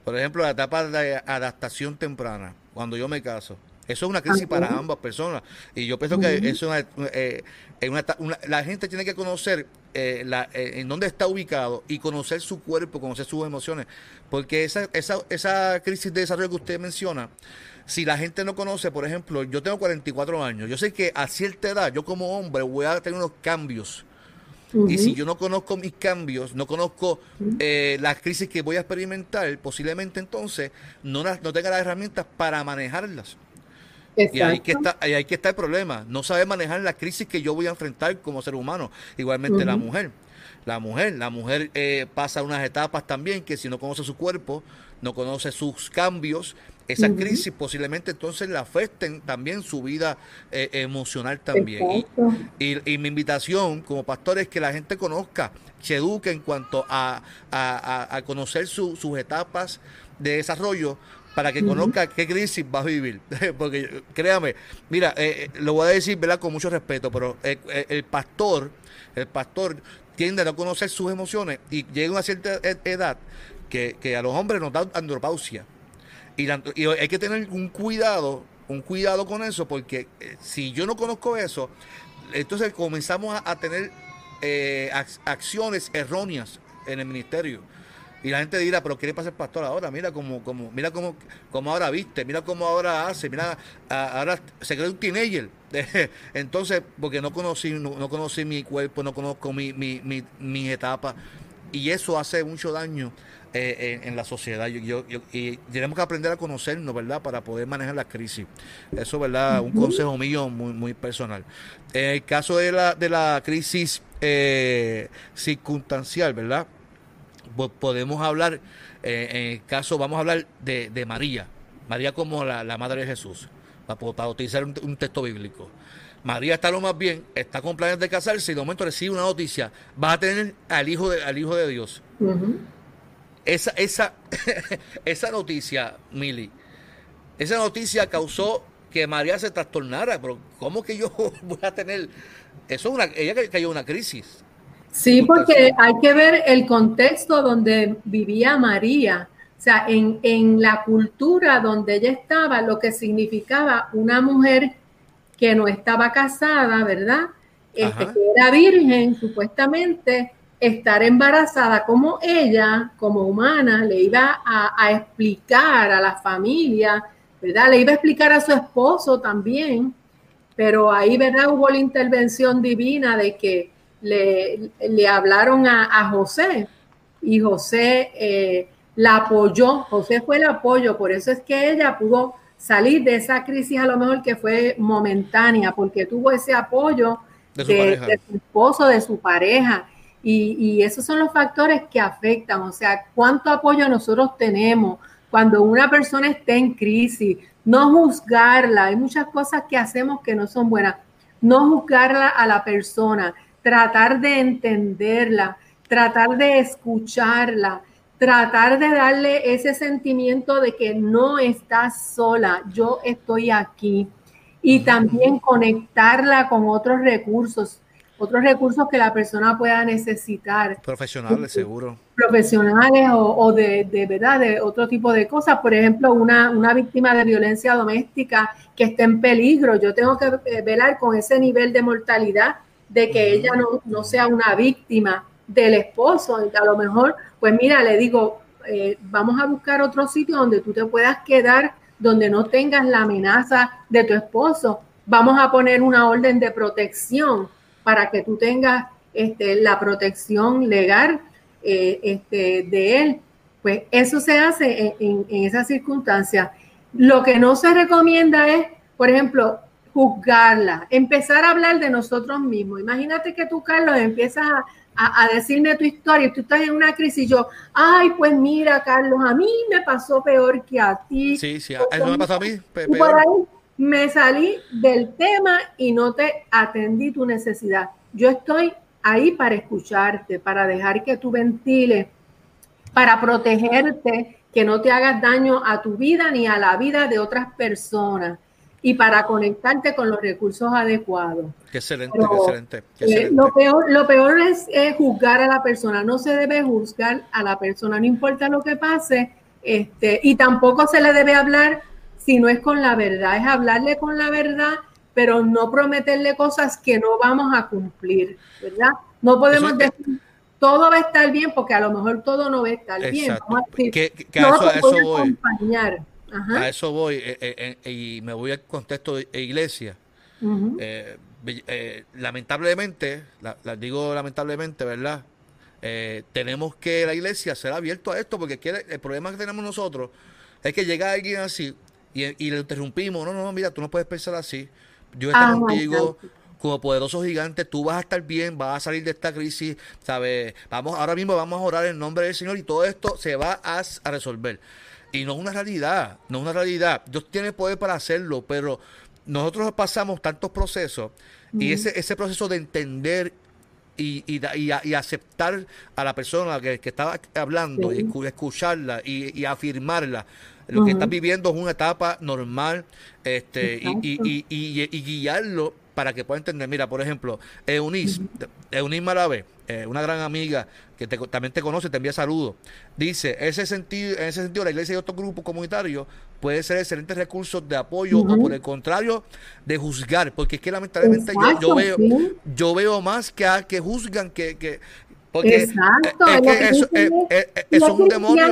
Por ejemplo, la etapa de adaptación temprana, cuando yo me caso. Eso es una crisis para ambas personas. Y yo pienso que eso es eh, una, la gente tiene que conocer eh, la, eh, en dónde está ubicado y conocer su cuerpo, conocer sus emociones. Porque esa, esa, esa crisis de desarrollo que usted menciona, si la gente no conoce, por ejemplo, yo tengo 44 años, yo sé que a cierta edad, yo como hombre voy a tener unos cambios. Y si yo no conozco mis cambios, no conozco eh, las crisis que voy a experimentar, posiblemente entonces no, no tenga las herramientas para manejarlas. Y ahí que, está, ahí que está el problema. No sabe manejar la crisis que yo voy a enfrentar como ser humano. Igualmente la mujer. La mujer, la mujer eh, pasa unas etapas también que si no conoce su cuerpo, no conoce sus cambios, esa crisis posiblemente entonces le afecten también su vida eh, emocional también. Y, mi invitación como pastor es que la gente conozca, se eduque en cuanto a, a, conocer sus etapas de desarrollo para que conozca qué crisis va a vivir. Porque créame, mira, eh, eh, lo voy a decir ¿verdad? con mucho respeto, pero el pastor, el pastor tiende a no conocer sus emociones y llega a una cierta e, edad que, a los hombres nos da andropausia. Y, hay que tener un cuidado, un cuidado con eso, porque si yo no conozco eso, entonces comenzamos a, tener acciones erróneas en el ministerio y la gente dirá, pero ¿qué le pasa al pastor ahora? Mira cómo, cómo, mira cómo, cómo ahora viste, mira cómo ahora hace, mira, ahora se cree un teenager. Entonces, porque no conocí, no, conocí mi cuerpo, no conozco mi, mi, mi, mi etapa. Y eso hace mucho daño eh, en, la sociedad. Yo, yo, y tenemos que aprender a conocernos, ¿verdad? Para poder manejar la crisis. Eso, ¿verdad? Un consejo mío muy, muy personal. En el caso de la, de la crisis eh, circunstancial, ¿verdad? podemos hablar, eh, en el caso, vamos a hablar de, María, María como la, madre de Jesús, para, utilizar un, texto bíblico. María está lo más bien, está con planes de casarse y de momento recibe una noticia, va a tener al hijo de, al hijo de Dios. Esa, esa, esa noticia, Mili, esa noticia causó que María se trastornara, pero ¿cómo que yo voy a tener? Eso es una, ella cayó en una crisis. Sí, porque hay que ver el contexto donde vivía María, o sea, en, la cultura donde ella estaba, lo que significaba una mujer que no estaba casada, ¿verdad? Este, que era virgen, supuestamente, estar embarazada, como ella, como humana, le iba a, a explicar a la familia, ¿verdad? Le iba a explicar a su esposo también, pero ahí, ¿verdad? Hubo la intervención divina de que le, le hablaron a, José y José eh, la apoyó, José fue el apoyo, por eso es que ella pudo salir de esa crisis a lo mejor que fue momentánea, porque tuvo ese apoyo de, su, esposo, de su pareja. Y, y, esos son los factores que afectan, o sea, cuánto apoyo nosotros tenemos cuando una persona está en crisis, no juzgarla, hay muchas cosas que hacemos que no son buenas, no juzgarla a la persona, tratar de entenderla, tratar de escucharla, tratar de darle ese sentimiento de que no estás sola, yo estoy aquí. Y también conectarla con otros recursos, otros recursos que la persona pueda necesitar. Profesionales, seguro. Profesionales o, de, de, verdad, de otro tipo de cosas. Por ejemplo, una, una víctima de violencia doméstica que esté en peligro. Yo tengo que eh, velar con ese nivel de mortalidad de que ella no, sea una víctima del esposo. A lo mejor, pues mira, le digo, eh, vamos a buscar otro sitio donde tú te puedas quedar, donde no tengas la amenaza de tu esposo. Vamos a poner una orden de protección para que tú tengas este, la protección legal eh, este, de él. Pues eso se hace en, en, esas circunstancias. Lo que no se recomienda es, por ejemplo, juzgarla, empezar a hablar de nosotros mismos. Imagínate que tú, Carlos, empiezas a, decirme tu historia tú estás en una crisis y yo, ay, pues mira, Carlos, a mí me pasó peor que a ti. Sí, sí, eso me pasó a mí. por ahí me salí del tema y no te atendí tu necesidad. Yo estoy ahí para escucharte, para dejar que tú ventiles, para protegerte, que no te hagas daño a tu vida ni a la vida de otras personas y para conectarte con los recursos adecuados. Qué excelente, qué excelente. Eh, lo, peor, lo peor es juzgar a la persona, no se debe juzgar a la persona, no importa lo que pase, este, y tampoco se le debe hablar si no es con la verdad, es hablarle con la verdad pero no prometerle cosas que no vamos a cumplir, ¿verdad? No podemos decir todo va a estar bien porque a lo mejor todo no va a estar bien. Vamos a decir, que, a eso, a eso voy. Acompañar. A eso voy eh, eh, eh, y me voy al contexto de iglesia. lamentablemente, la, digo lamentablemente, ¿verdad? tenemos que la iglesia ser abierto a esto porque el problema que tenemos nosotros es que llega alguien así y, y le interrumpimos. No, no, no, mira, tú no puedes pensar así. Yo estoy ah, contigo como poderoso gigante, tú vas a estar bien, vas a salir de esta crisis, ¿sabes? Vamos, ahora mismo vamos a orar en nombre del Señor y todo esto se va a, resolver. Y no es una realidad, no es una realidad. Dios tiene poder para hacerlo, pero nosotros pasamos tantos procesos y ese, ese proceso de entender y, y, aceptar a la persona que, que estaba hablando y escucharla y, afirmarla. Lo que estás viviendo es una etapa normal este y, y, guiarlo para que pueda entender. Mira, por ejemplo, Eunice, Eunice Maravé, eh, una gran amiga que también te conoce, te envía saludos. Dice, ese sentido, en ese sentido, la iglesia y otros grupos comunitarios puede ser excelentes recursos de apoyo o por el contrario, de juzgar, porque es que lamentablemente yo, veo, yo veo más que, a, que juzgan que, que porque Exacto, es eso, es un demonio.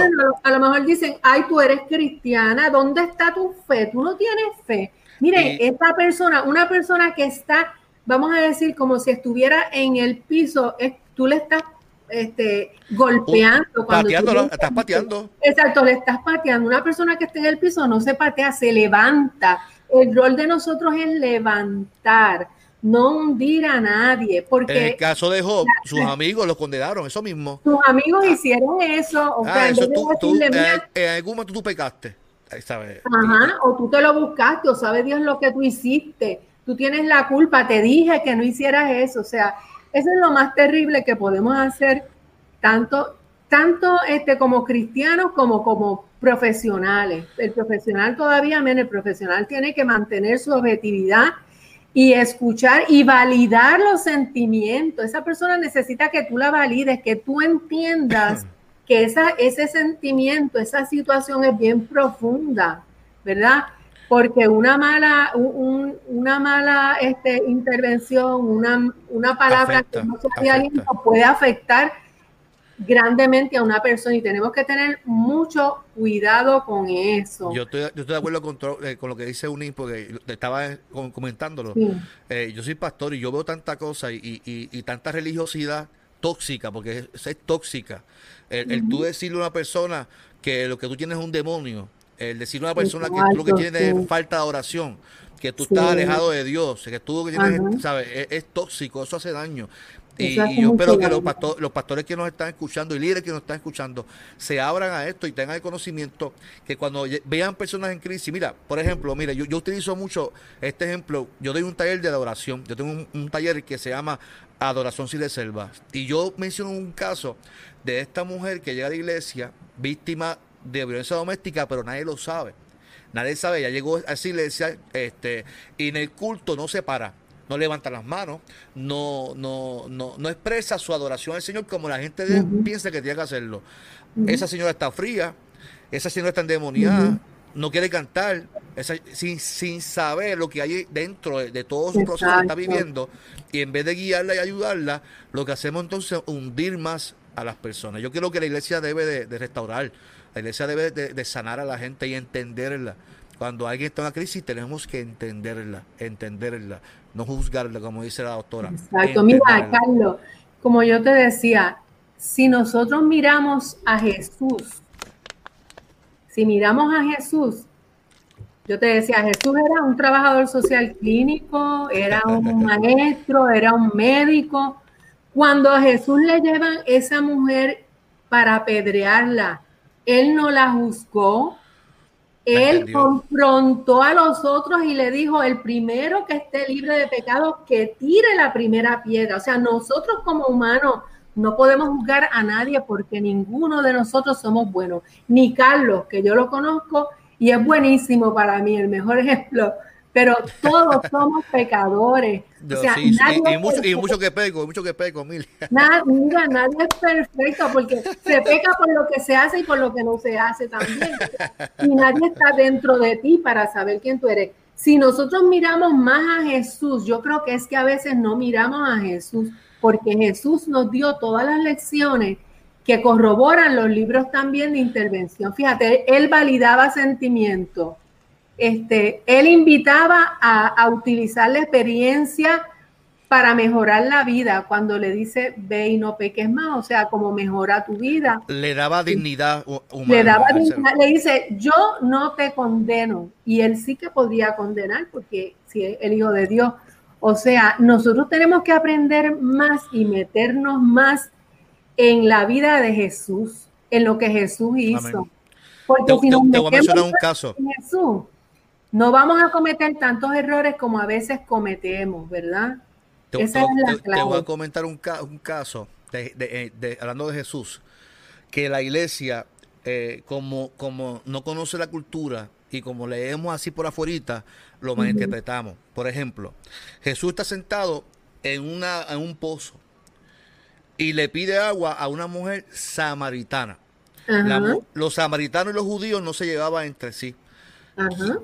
A lo mejor dicen, ay, tú eres cristiana, ¿dónde está tu fe? Tú no tienes fe. Mire, esta persona, una persona que está, vamos a decir, como si estuviera en el piso, tú le estás este, golpeando. Cuando estás pateando. Exacto, le estás pateando. Una persona que está en el piso no se patea, se levanta. El rol de nosotros es levantar no hundir a nadie. Porque en el caso de Job, sus amigos lo condenaron, eso mismo. Sus amigos hicieron eso. O ah, eso tú, tú, en, algún momento tú pecaste. Ajá, o tú te lo buscaste, o sabe Dios lo que tú hiciste. Tú tienes la culpa, te dije que no hicieras eso. O sea, eso es lo más terrible que podemos hacer, tanto, tanto este, como cristianos como como profesionales. El profesional todavía, menos el profesional tiene que mantener su objetividad y escuchar y validar los sentimientos. Esa persona necesita que tú la valides, que tú entiendas que esa, ese sentimiento, esa situación es bien profunda, ¿verdad? Porque una mala, una mala este, intervención, una, una palabra que no se aliento puede afectar grandemente a una persona y tenemos que tener mucho cuidado con eso. Yo estoy, yo estoy de acuerdo con, eh, con lo que dice Unín, porque estaba comentándolo. Eh, yo soy pastor y yo veo tanta cosa y, y, tanta religiosidad tóxica, porque es, tóxica. El, tú decirle a una persona que lo que tú tienes es un demonio, el decirle a una persona que tú lo que tienes es falta de oración, que tú estás alejado de Dios, que tú que tienes, ¿sabes? Es, tóxico, eso hace daño. Y, yo espero que los, los pastores que nos están escuchando y líderes que nos están escuchando se abran a esto y tengan el conocimiento que cuando vean personas en crisis, mira, por ejemplo, mira, yo, yo utilizo mucho este ejemplo, yo doy un taller de adoración, yo tengo un, taller que se llama Adoración sin reservas y yo menciono un caso de esta mujer que llega a la iglesia víctima de violencia doméstica, pero nadie lo sabe. Nadie sabe, ya llegó a la iglesia este, y en el culto no se para no levanta las manos, no, no, no, no expresa su adoración al Señor como la gente piensa que tiene que hacerlo. Esa señora está fría, esa señora está endemoniada, no quiere cantar, sin, sin saber lo que hay dentro de, todo su proceso que está viviendo, y en vez de guiarla y ayudarla, lo que hacemos entonces es hundir más a las personas. Yo creo que la iglesia debe de, restaurar, la iglesia debe de, sanar a la gente y entenderla. Cuando alguien está en una crisis tenemos que entenderla, entenderla, no juzgarla, como dice la doctora. Exacto, mira, Carlos, como yo te decía, si nosotros miramos a Jesús, si miramos a Jesús, yo te decía, Jesús era un trabajador social clínico, era un maestro, era un médico. Cuando a Jesús le llevan esa mujer para apedrearla, él no la juzgó, él confrontó a los otros y le dijo, el primero que esté libre de pecado, que tire la primera piedra. O sea, nosotros como humanos no podemos juzgar a nadie porque ninguno de nosotros somos buenos. Ni Carlos, que yo lo conozco y es buenísimo para mí, el mejor ejemplo. Pero todos somos pecadores. y, mucho, que peco, mucho que peco, mil. mira, nadie es perfecto porque se peca por lo que se hace y por lo que no se hace también. Y nadie está dentro de ti para saber quién tú eres. Si nosotros miramos más a Jesús, yo creo que es que a veces no miramos a Jesús porque Jesús nos dio todas las lecciones que corroboran los libros también de intervención. Fíjate, él validaba sentimientos, este, él invitaba a, utilizar la experiencia para mejorar la vida cuando le dice ve y no peques más, o sea, como mejora tu vida. Le daba dignidad humana. Le daba dignidad, le dice, yo no te condeno. Y él sí que podría condenar porque si es el Hijo de Dios, o sea, nosotros tenemos que aprender más y meternos más en la vida de Jesús, en lo que Jesús hizo. Porque si nos te, un caso. Jesús, no vamos a cometer tantos errores como a veces cometemos, ¿verdad? Te, Esa es la clave. te, voy a comentar un, caso, de, hablando de Jesús, que la iglesia, eh, como, como no conoce la cultura, y como leemos así por afuera, lo malinterpretamos. Por ejemplo, Jesús está sentado en, una, en un pozo y le pide agua a una mujer samaritana. los samaritanos y los judíos no se llevaban entre sí.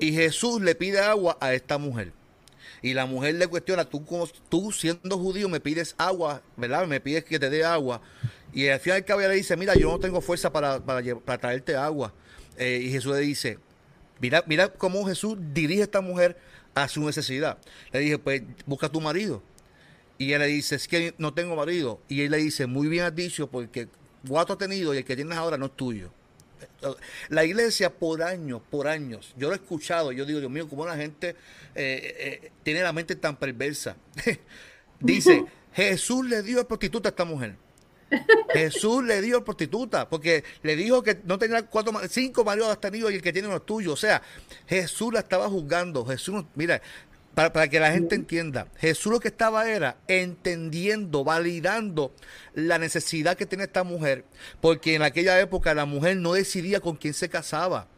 Y Jesús le pide agua a esta mujer. Y la mujer le cuestiona, tú, como, tú siendo judío me pides agua, ¿verdad? Me pides que te dé agua. Y al final del cabo le dice, mira, yo no tengo fuerza para, para, traerte agua. Eh, y Jesús le dice, Mira, mira cómo Jesús dirige a esta mujer a su necesidad. Le dije, pues busca a tu marido. Y ella le dice, es que no tengo marido. Y él le dice, muy bien has dicho, porque cuatro has tenido y el que tienes ahora no es tuyo. La iglesia por años, por años, yo lo he escuchado, yo digo, Dios mío, cómo la gente eh, eh, tiene la mente tan perversa. Dice, Jesús le dio a prostituta a esta mujer. Jesús le dio prostituta porque le dijo que no tenía cuatro, cinco maridos tenido y el que tiene uno es tuyo. O sea, Jesús la estaba juzgando. Jesús, mira, para, para, que la gente entienda, Jesús lo que estaba era entendiendo, validando la necesidad que tiene esta mujer, porque en aquella época la mujer no decidía con quién se casaba.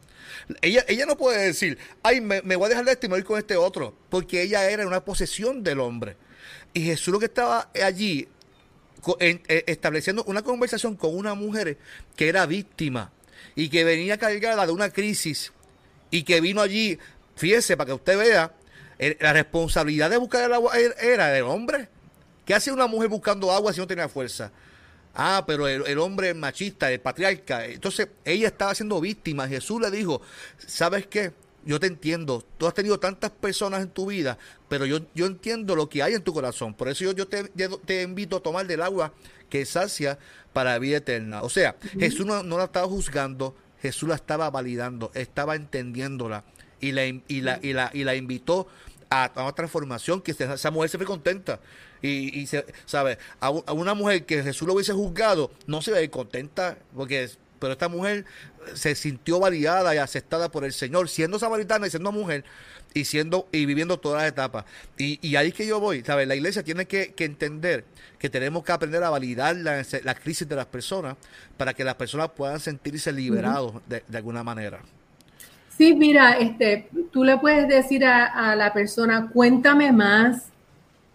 Ella, ella no puede decir, ay, me, me voy a dejar de estimar con este otro, porque ella era una posesión del hombre. Y Jesús lo que estaba allí eh, estableciendo una conversación con una mujer que era víctima y que venía cargada de una crisis y que vino allí, fíjese, para que usted vea, la responsabilidad de buscar el agua er, era del hombre. ¿Qué hace una mujer buscando agua si no tenía fuerza? Ah, pero el, el, hombre machista, el patriarca. Entonces, ella estaba siendo víctima. Jesús le dijo, ¿sabes qué? yo te entiendo. Tú has tenido tantas personas en tu vida, pero yo, yo entiendo lo que hay en tu corazón. Por eso yo, yo te, te, invito a tomar del agua que sacia para la vida eterna. O sea, Jesús no, la estaba juzgando, Jesús la estaba validando, estaba entendiéndola y la, y la, y la, y la invitó a, una transformación que esa mujer se fue contenta. Y, y se, ¿sabe? A, a, una mujer que Jesús lo hubiese juzgado, no se ve contenta porque pero esta mujer se sintió validada y aceptada por el Señor, siendo samaritana y siendo mujer y siendo y viviendo todas las etapas. Y, y ahí que yo voy, ¿sabes? La iglesia tiene que, entender que tenemos que aprender a validar la, crisis de las personas para que las personas puedan sentirse liberados de, alguna manera. Sí, mira, este, tú le puedes decir a, a la persona, cuéntame más,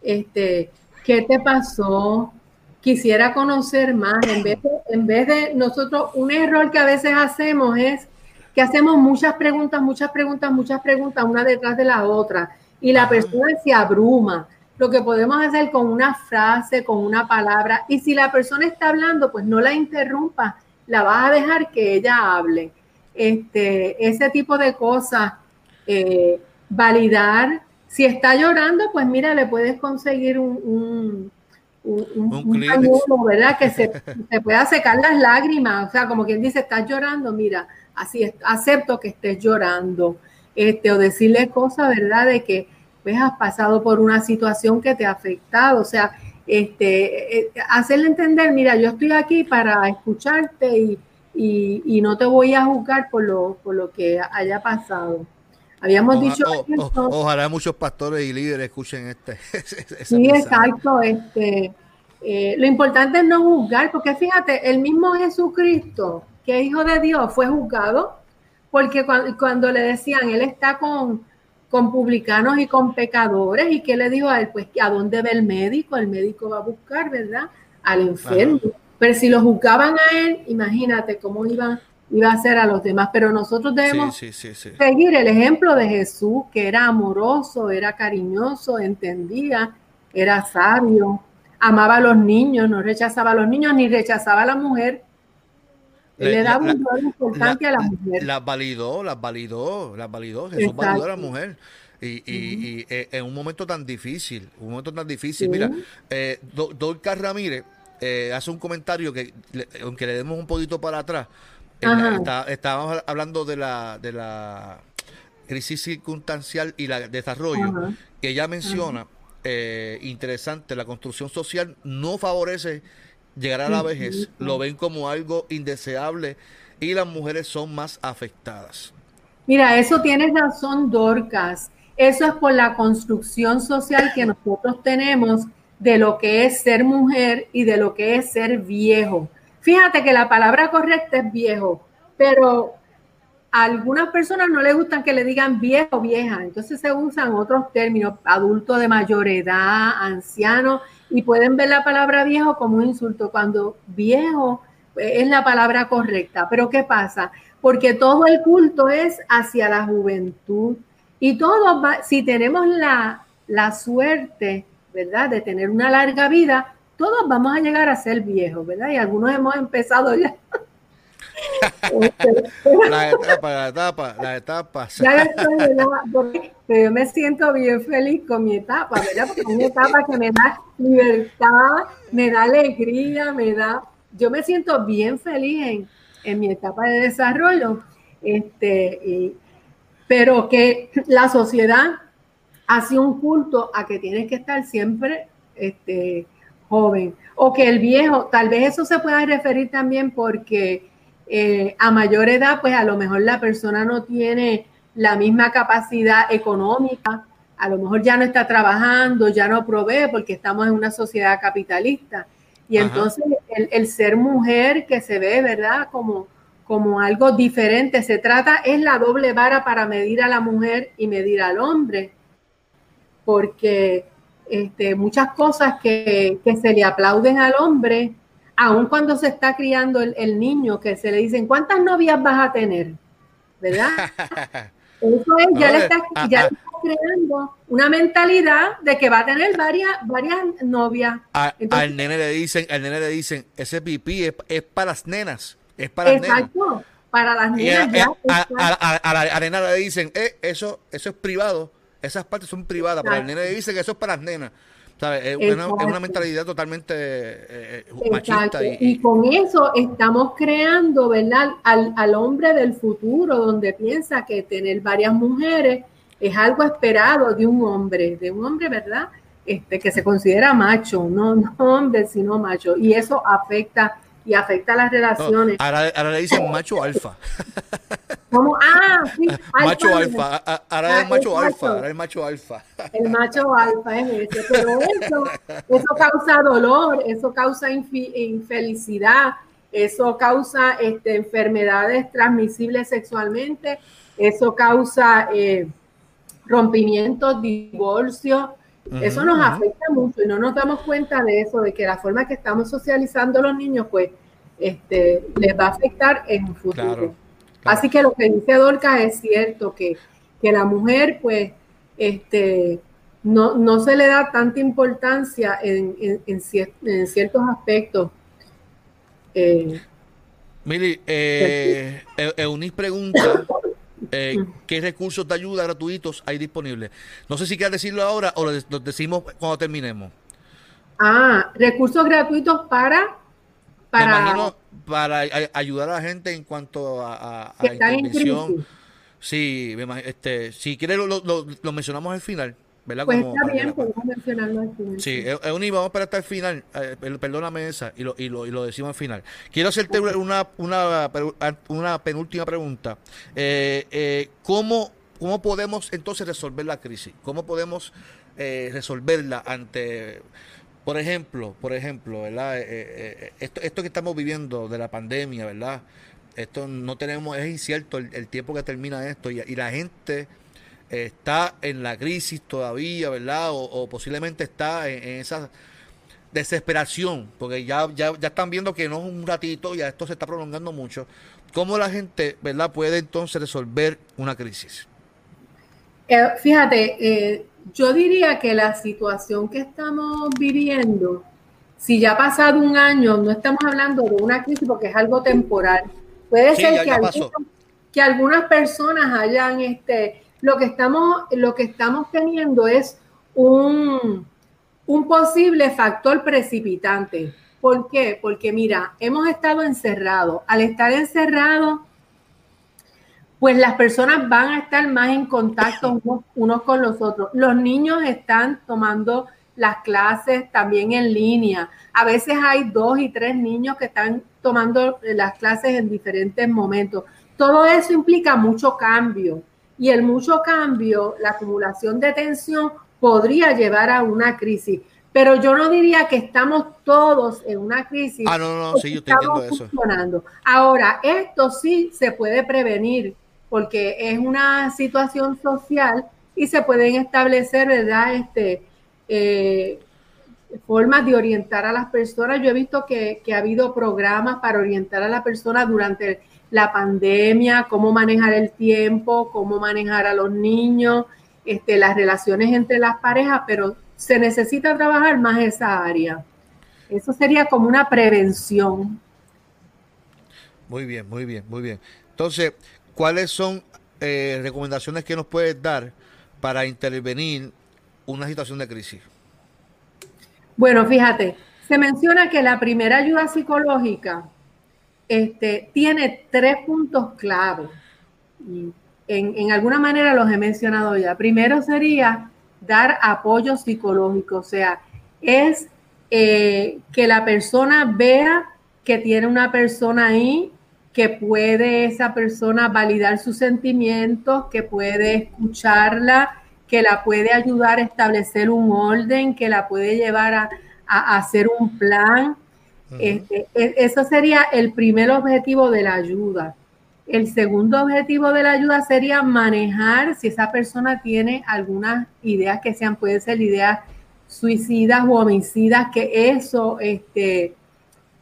este, ¿qué te pasó? quisiera conocer más, en vez, de, en vez de nosotros, un error que a veces hacemos es que hacemos muchas preguntas, muchas preguntas, muchas preguntas, una detrás de la otra, y la persona se abruma. Lo que podemos hacer con una frase, con una palabra, y si la persona está hablando, pues no la interrumpa, la vas a dejar que ella hable. Este, ese tipo de cosas, eh, validar. Si está llorando, pues mira, le puedes conseguir un, un, ¿verdad? Que se, se, pueda secar las lágrimas. O sea, como quien dice, estás llorando, mira, así acepto que estés llorando. Este, o decirle cosas, ¿verdad? De que pues has pasado por una situación que te ha afectado. O sea, este, eh, hacerle entender, mira, yo estoy aquí para escucharte y, y, no te voy a juzgar por lo, por lo que haya pasado. Habíamos dicho. ojalá muchos pastores y líderes escuchen este. sí, exacto. Este, eh, lo importante es no juzgar, porque fíjate, el mismo Jesucristo, que es hijo de Dios, fue juzgado, porque cuando, le decían, él está con, con publicanos y con pecadores, y que le dijo a él, pues, ¿a dónde va el médico? El médico va a buscar, ¿verdad? Al enfermo. Pero si lo juzgaban a él, imagínate cómo iba, iba a ser a los demás. Pero nosotros debemos seguir el ejemplo de Jesús, que era amoroso, era cariñoso, entendía, era sabio, amaba a los niños, no rechazaba a los niños ni rechazaba a la mujer. Él le daba un valor importante a la mujer. Las validó, las validó, las validó. Jesús validó a la mujer. Y, y, eh, en un momento tan difícil, un momento tan difícil. Mira, eh, Dolca Ramírez eh, hace un comentario que, aunque le demos un poquito para atrás, estábamos hablando de la, de la crisis circunstancial y la desarrollo, que ella menciona, eh, interesante, la construcción social no favorece llegar a la vejez, lo ven como algo indeseable y las mujeres son más afectadas. Mira, eso tienes razón, Dorcas. Eso es por la construcción social que nosotros tenemos de lo que es ser mujer y de lo que es ser viejo. Fíjate que la palabra correcta es viejo, pero a algunas personas no les gustan que le digan viejo vieja, entonces se usan otros términos, adulto de mayor edad, anciano, y pueden ver la palabra viejo como un insulto, cuando viejo es la palabra correcta. Pero ¿qué pasa? Porque todo el culto es hacia la juventud y todo si tenemos la, la suerte ¿verdad? De tener una larga vida, todos vamos a llegar a ser viejos, ¿verdad? Y algunos hemos empezado ya. la etapa, la etapa, la etapa. Ya estoy, porque yo me siento bien feliz con mi etapa, ¿verdad? Porque es una etapa que me da libertad, me da alegría, me da. Yo me siento bien feliz en, en mi etapa de desarrollo, este, y, pero que la sociedad hace un culto a que tienes que estar siempre este, joven. O que el viejo, tal vez eso se pueda referir también porque eh, a mayor edad, pues a lo mejor la persona no tiene la misma capacidad económica, a lo mejor ya no está trabajando, ya no provee porque estamos en una sociedad capitalista. Y entonces el, el, ser mujer que se ve, ¿verdad? Como, como algo diferente, se trata, es la doble vara para medir a la mujer y medir al hombre porque este, muchas cosas que, se le aplauden al hombre, aun cuando se está criando el, niño, que se le dicen, ¿cuántas novias vas a tener? ¿Verdad? Eso es, ya, le está, creando una mentalidad de que va a tener varias, varias novias. al nene le dicen, al nene le dicen, ese pipí es, para las nenas, es para las exacto, para las nenas. a, la, nena le dicen, eh, eso, eso es privado esas partes son privadas, pero el nene dice que eso es para las nenas. Es una, mentalidad totalmente eh, eh, machista. Y, con eso estamos creando, ¿verdad? Al, hombre del futuro, donde piensa que tener varias mujeres es algo esperado de un hombre, de un hombre, ¿verdad? Este, que se considera macho, no, no hombre, sino macho. Y eso afecta y afecta las relaciones. ahora, le dicen macho alfa. ¿Cómo? Ah, sí. macho alfa. Ahora es macho alfa. Ahora es macho alfa. El macho alfa es ese. Pero eso, eso causa dolor, eso causa infelicidad, eso causa este, enfermedades transmisibles sexualmente, eso causa eh, rompimientos, divorcios eso nos afecta mucho y no nos damos cuenta de eso, de que la forma que estamos socializando a los niños, pues, este, les va a afectar en un futuro. Claro, Así que lo que dice Dorcas es cierto, que, que la mujer, pues, este, no, no se le da tanta importancia en, en, ciertos aspectos. Eh, Mili, eh, Eunice pregunta eh, qué recursos de ayuda gratuitos hay disponibles. No sé si quieres decirlo ahora o lo, decimos cuando terminemos. Ah, recursos gratuitos para para, para ayudar a la gente en cuanto a, a, intervención. Sí, este, si quieres lo, lo mencionamos al final. ¿Verdad? Pues está bien, podemos mencionarlo al final. Sí, Euni, vamos para hasta el final. Eh, perdóname esa, y lo, y, lo, y lo decimos al final. Quiero hacerte una, una, una penúltima pregunta. Eh, eh, ¿cómo, ¿Cómo podemos entonces resolver la crisis? ¿Cómo podemos eh, resolverla ante... Por ejemplo, por ejemplo, ¿verdad? esto, esto que estamos viviendo de la pandemia, ¿verdad? Esto no tenemos, es incierto el, el tiempo que termina esto y, y la gente está en la crisis todavía, ¿verdad? O, posiblemente está en, esa desesperación, porque ya, ya, ya están viendo que no es un ratito, ya esto se está prolongando mucho. ¿Cómo la gente, ¿verdad?, puede entonces resolver una crisis? Eh, fíjate, eh, yo diría que la situación que estamos viviendo, si ya ha pasado un año, no estamos hablando de una crisis porque es algo temporal. Puede ser que, que, algunas personas hayan este, lo que estamos, lo que estamos teniendo es un, un posible factor precipitante. ¿Por qué? Porque mira, hemos estado encerrados. Al estar encerrados, pues las personas van a estar más en contacto unos, con los otros. Los niños están tomando las clases también en línea. A veces hay dos y tres niños que están tomando las clases en diferentes momentos. Todo eso implica mucho cambio y el mucho cambio, la acumulación de tensión podría llevar a una crisis. Pero yo no diría que estamos todos en una crisis. Ah, no, no, sí, yo estoy eso. Funcionando. Ahora, esto sí se puede prevenir porque es una situación social y se pueden establecer, ¿verdad? Este, eh, formas de orientar a las personas. Yo he visto que, que ha habido programas para orientar a la persona durante el la pandemia, cómo manejar el tiempo, cómo manejar a los niños, este, las relaciones entre las parejas, pero se necesita trabajar más esa área. Eso sería como una prevención. Muy bien, muy bien, muy bien. Entonces, ¿cuáles son eh, recomendaciones que nos puedes dar para intervenir una situación de crisis? Bueno, fíjate, se menciona que la primera ayuda psicológica este, tiene tres puntos clave. En, alguna manera los he mencionado ya. Primero sería dar apoyo psicológico, o sea, es eh, que la persona vea que tiene una persona ahí, que puede esa persona validar sus sentimientos, que puede escucharla, que la puede ayudar a establecer un orden, que la puede llevar a hacer un plan, este, e, eso sería el primer objetivo de la ayuda. El segundo objetivo de la ayuda sería manejar si esa persona tiene algunas ideas que sean, pueden ser ideas suicidas o homicidas, que eso este,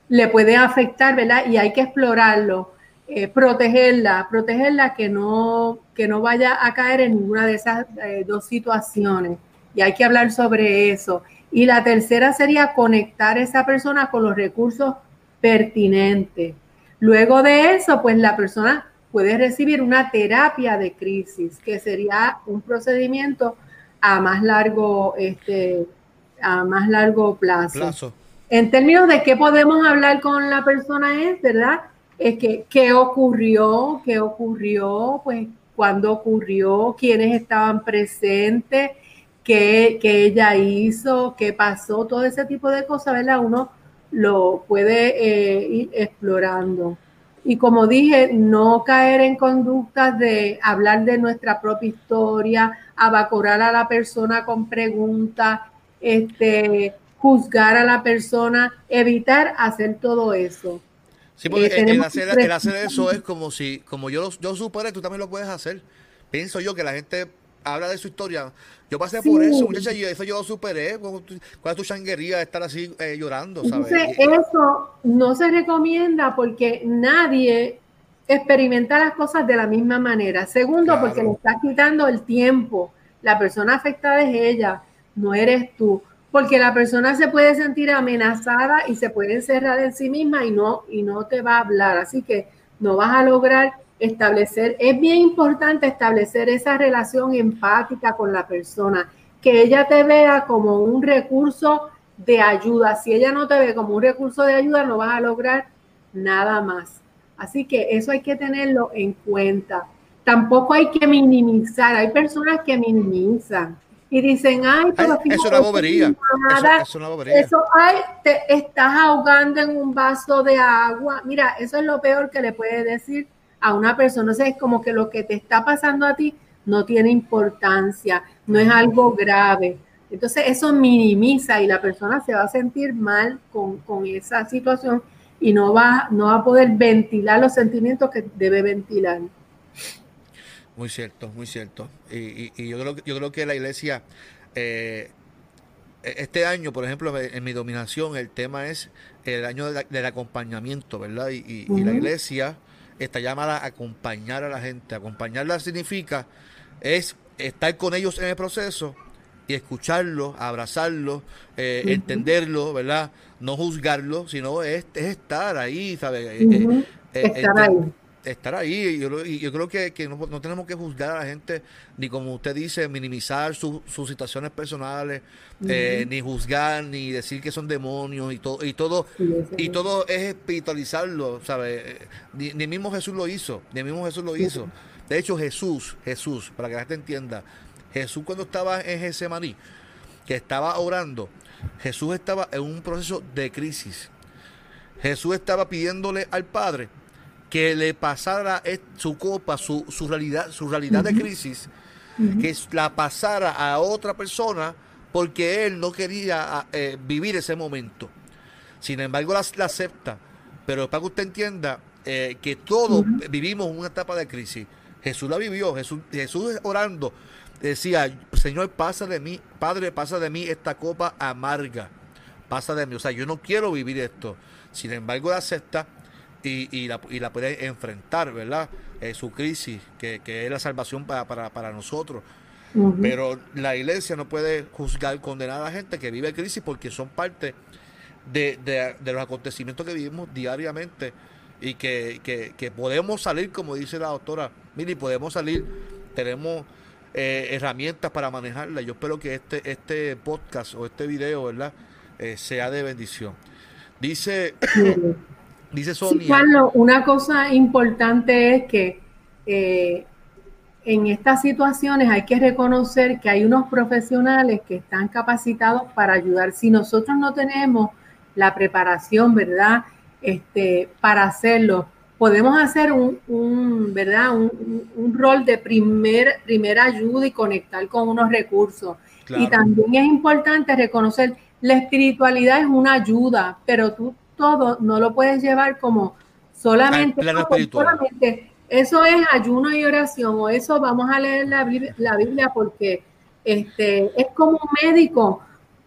le puede afectar, ¿verdad? Y hay que explorarlo, eh, protegerla, protegerla que no, que no vaya a caer en ninguna de esas eh, dos situaciones. Y hay que hablar sobre eso. Y la tercera sería conectar a esa persona con los recursos pertinentes. Luego de eso, pues la persona puede recibir una terapia de crisis, que sería un procedimiento a más largo, este, a más largo plazo. En términos de qué podemos hablar con la persona es, ¿verdad? Es que qué ocurrió, qué ocurrió, pues cuándo ocurrió, quiénes estaban presentes, qué, ella hizo, qué pasó, todo ese tipo de cosas, ¿verdad? Uno lo puede eh, ir explorando. Y como dije, no caer en conductas de hablar de nuestra propia historia, abacorar a la persona con preguntas, este, juzgar a la persona, evitar hacer todo eso. Sí, porque eh, el, hacer, eso es como si, como yo, yo supone, tú también lo puedes hacer. Pienso yo que la gente habla de su historia. Yo pasé por eso, muchacha, y eso yo lo superé. ¿Cuál es tu changuería de estar así eh, llorando? ¿sabes? eso no se recomienda porque nadie experimenta las cosas de la misma manera. Segundo, porque le estás quitando el tiempo. La persona afectada es ella, no eres tú. Porque la persona se puede sentir amenazada y se puede encerrar en sí misma y no, y no te va a hablar. Así que no vas a lograr establecer, es bien importante establecer esa relación empática con la persona, que ella te vea como un recurso de ayuda. Si ella no te ve como un recurso de ayuda, no vas a lograr nada más. Así que eso hay que tenerlo en cuenta. Tampoco hay que minimizar. Hay personas que minimizan y dicen, ay, pero eso, es una bobería. Eso, es una bobería. Eso, ay, te estás ahogando en un vaso de agua. Mira, eso es lo peor que le puede decir a una persona. O sea, es como que lo que te está pasando a ti no tiene importancia, no es algo grave. Entonces eso minimiza y la persona se va a sentir mal con, esa situación y no va, no va a poder ventilar los sentimientos que debe ventilar. Muy cierto, muy cierto. Y, yo, creo, yo creo que la iglesia, eh, este año, por ejemplo, en mi dominación, el tema es el año del acompañamiento, ¿verdad? Y, la iglesia está llamada a acompañar a la gente. Acompañarla significa es estar con ellos en el proceso y escucharlo, abrazarlo, eh, entenderlo, ¿verdad? No juzgarlo, sino es, estar ahí, ¿sabes? Eh, eh, estar ahí. Estar ahí. Yo, yo creo que, no, tenemos que juzgar a la gente, ni como usted dice, minimizar sus situaciones personales, ni juzgar, ni decir que son demonios y todo, y todo, y todo es espiritualizarlo, ¿sabes? Ni, ni, mismo Jesús lo hizo, ni mismo Jesús lo hizo. De hecho, Jesús, Jesús, para que la gente entienda, Jesús cuando estaba en Getsemaní, que estaba orando, Jesús estaba en un proceso de crisis. Jesús estaba pidiéndole al Padre que le pasara su copa, su, realidad, su realidad de crisis, que la pasara a otra persona porque él no quería eh, vivir ese momento. Sin embargo, la, acepta. Pero para que usted entienda eh, que todos vivimos una etapa de crisis. Jesús la vivió, Jesús, Jesús orando decía, Señor, pasa de mí, Padre, pasa de mí esta copa amarga, pasa de mí, o sea, yo no quiero vivir esto. Sin embargo, la acepta y, la, puede enfrentar, ¿verdad? Eh, su crisis, que, es la salvación para, nosotros. Pero la iglesia no puede juzgar, condenar a la gente que vive crisis porque son parte de, los acontecimientos que vivimos diariamente y que, podemos salir, como dice la doctora Mili, podemos salir, tenemos eh, herramientas para manejarla. Yo espero que este, este podcast o este video, ¿verdad? Eh, sea de bendición. Dice, dice Sonia. Carlos, una cosa importante es que eh, en estas situaciones hay que reconocer que hay unos profesionales que están capacitados para ayudar. Si nosotros no tenemos la preparación, ¿verdad? Este, para hacerlo, podemos hacer un, ¿verdad? Un, rol de primer, primera ayuda y conectar con unos recursos. Y también es importante reconocer, la espiritualidad es una ayuda, pero tú todo no lo puedes llevar como solamente, solamente eso es ayuno y oración, o eso vamos a leer la, la Biblia porque este, es como un médico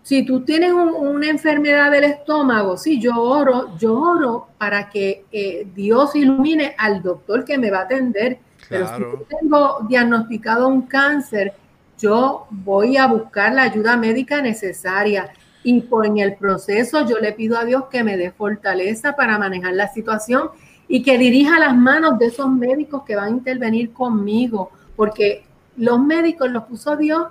si tú tienes una enfermedad del estómago, sí, yo oro, yo oro para que eh, Dios ilumine al doctor que me va a atender. Pero si yo tengo diagnosticado un cáncer, yo voy a buscar la ayuda médica necesaria. Y por en el proceso yo le pido a Dios que me dé fortaleza para manejar la situación y que dirija las manos de esos médicos que van a intervenir conmigo, porque los médicos los puso Dios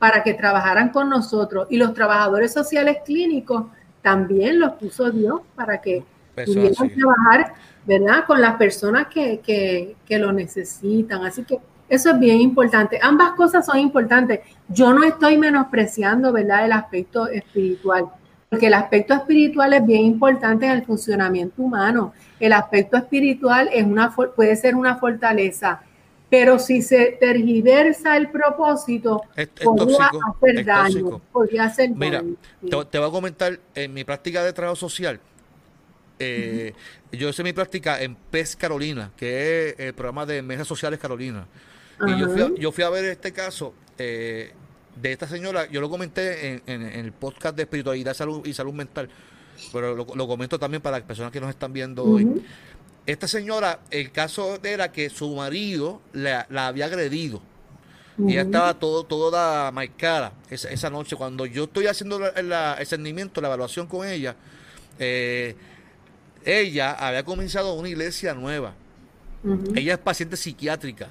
para que trabajaran con nosotros. Y los trabajadores sociales clínicos también los puso Dios para que pudieran trabajar, ¿verdad? Con las personas que, que, lo necesitan. Así que eso es bien importante. Ambas cosas son importantes. Yo no estoy menospreciando, ¿verdad?, el aspecto espiritual, porque el aspecto espiritual es bien importante en el funcionamiento humano. El aspecto espiritual es una, puede ser una fortaleza pero si se tergiversa el propósito, podría hacer daño. Podría hacer Mira, Te, voy a comentar, en mi práctica de trabajo social, eh, yo hice mi práctica en PES Carolina, que es el programa de mesas sociales Carolina. Y yo fui, a, ver este caso eh, de esta señora, yo lo comenté en, el podcast de espiritualidad salud, y salud mental, pero lo, comento también para las personas que nos están viendo hoy. esta señora, el caso era que su marido la, había agredido. Y ella estaba todo, toda marcada esa, esa noche. Cuando yo estoy haciendo el seguimiento, la evaluación con ella, eh, ella había comenzado una iglesia nueva. Ella es paciente psiquiátrica.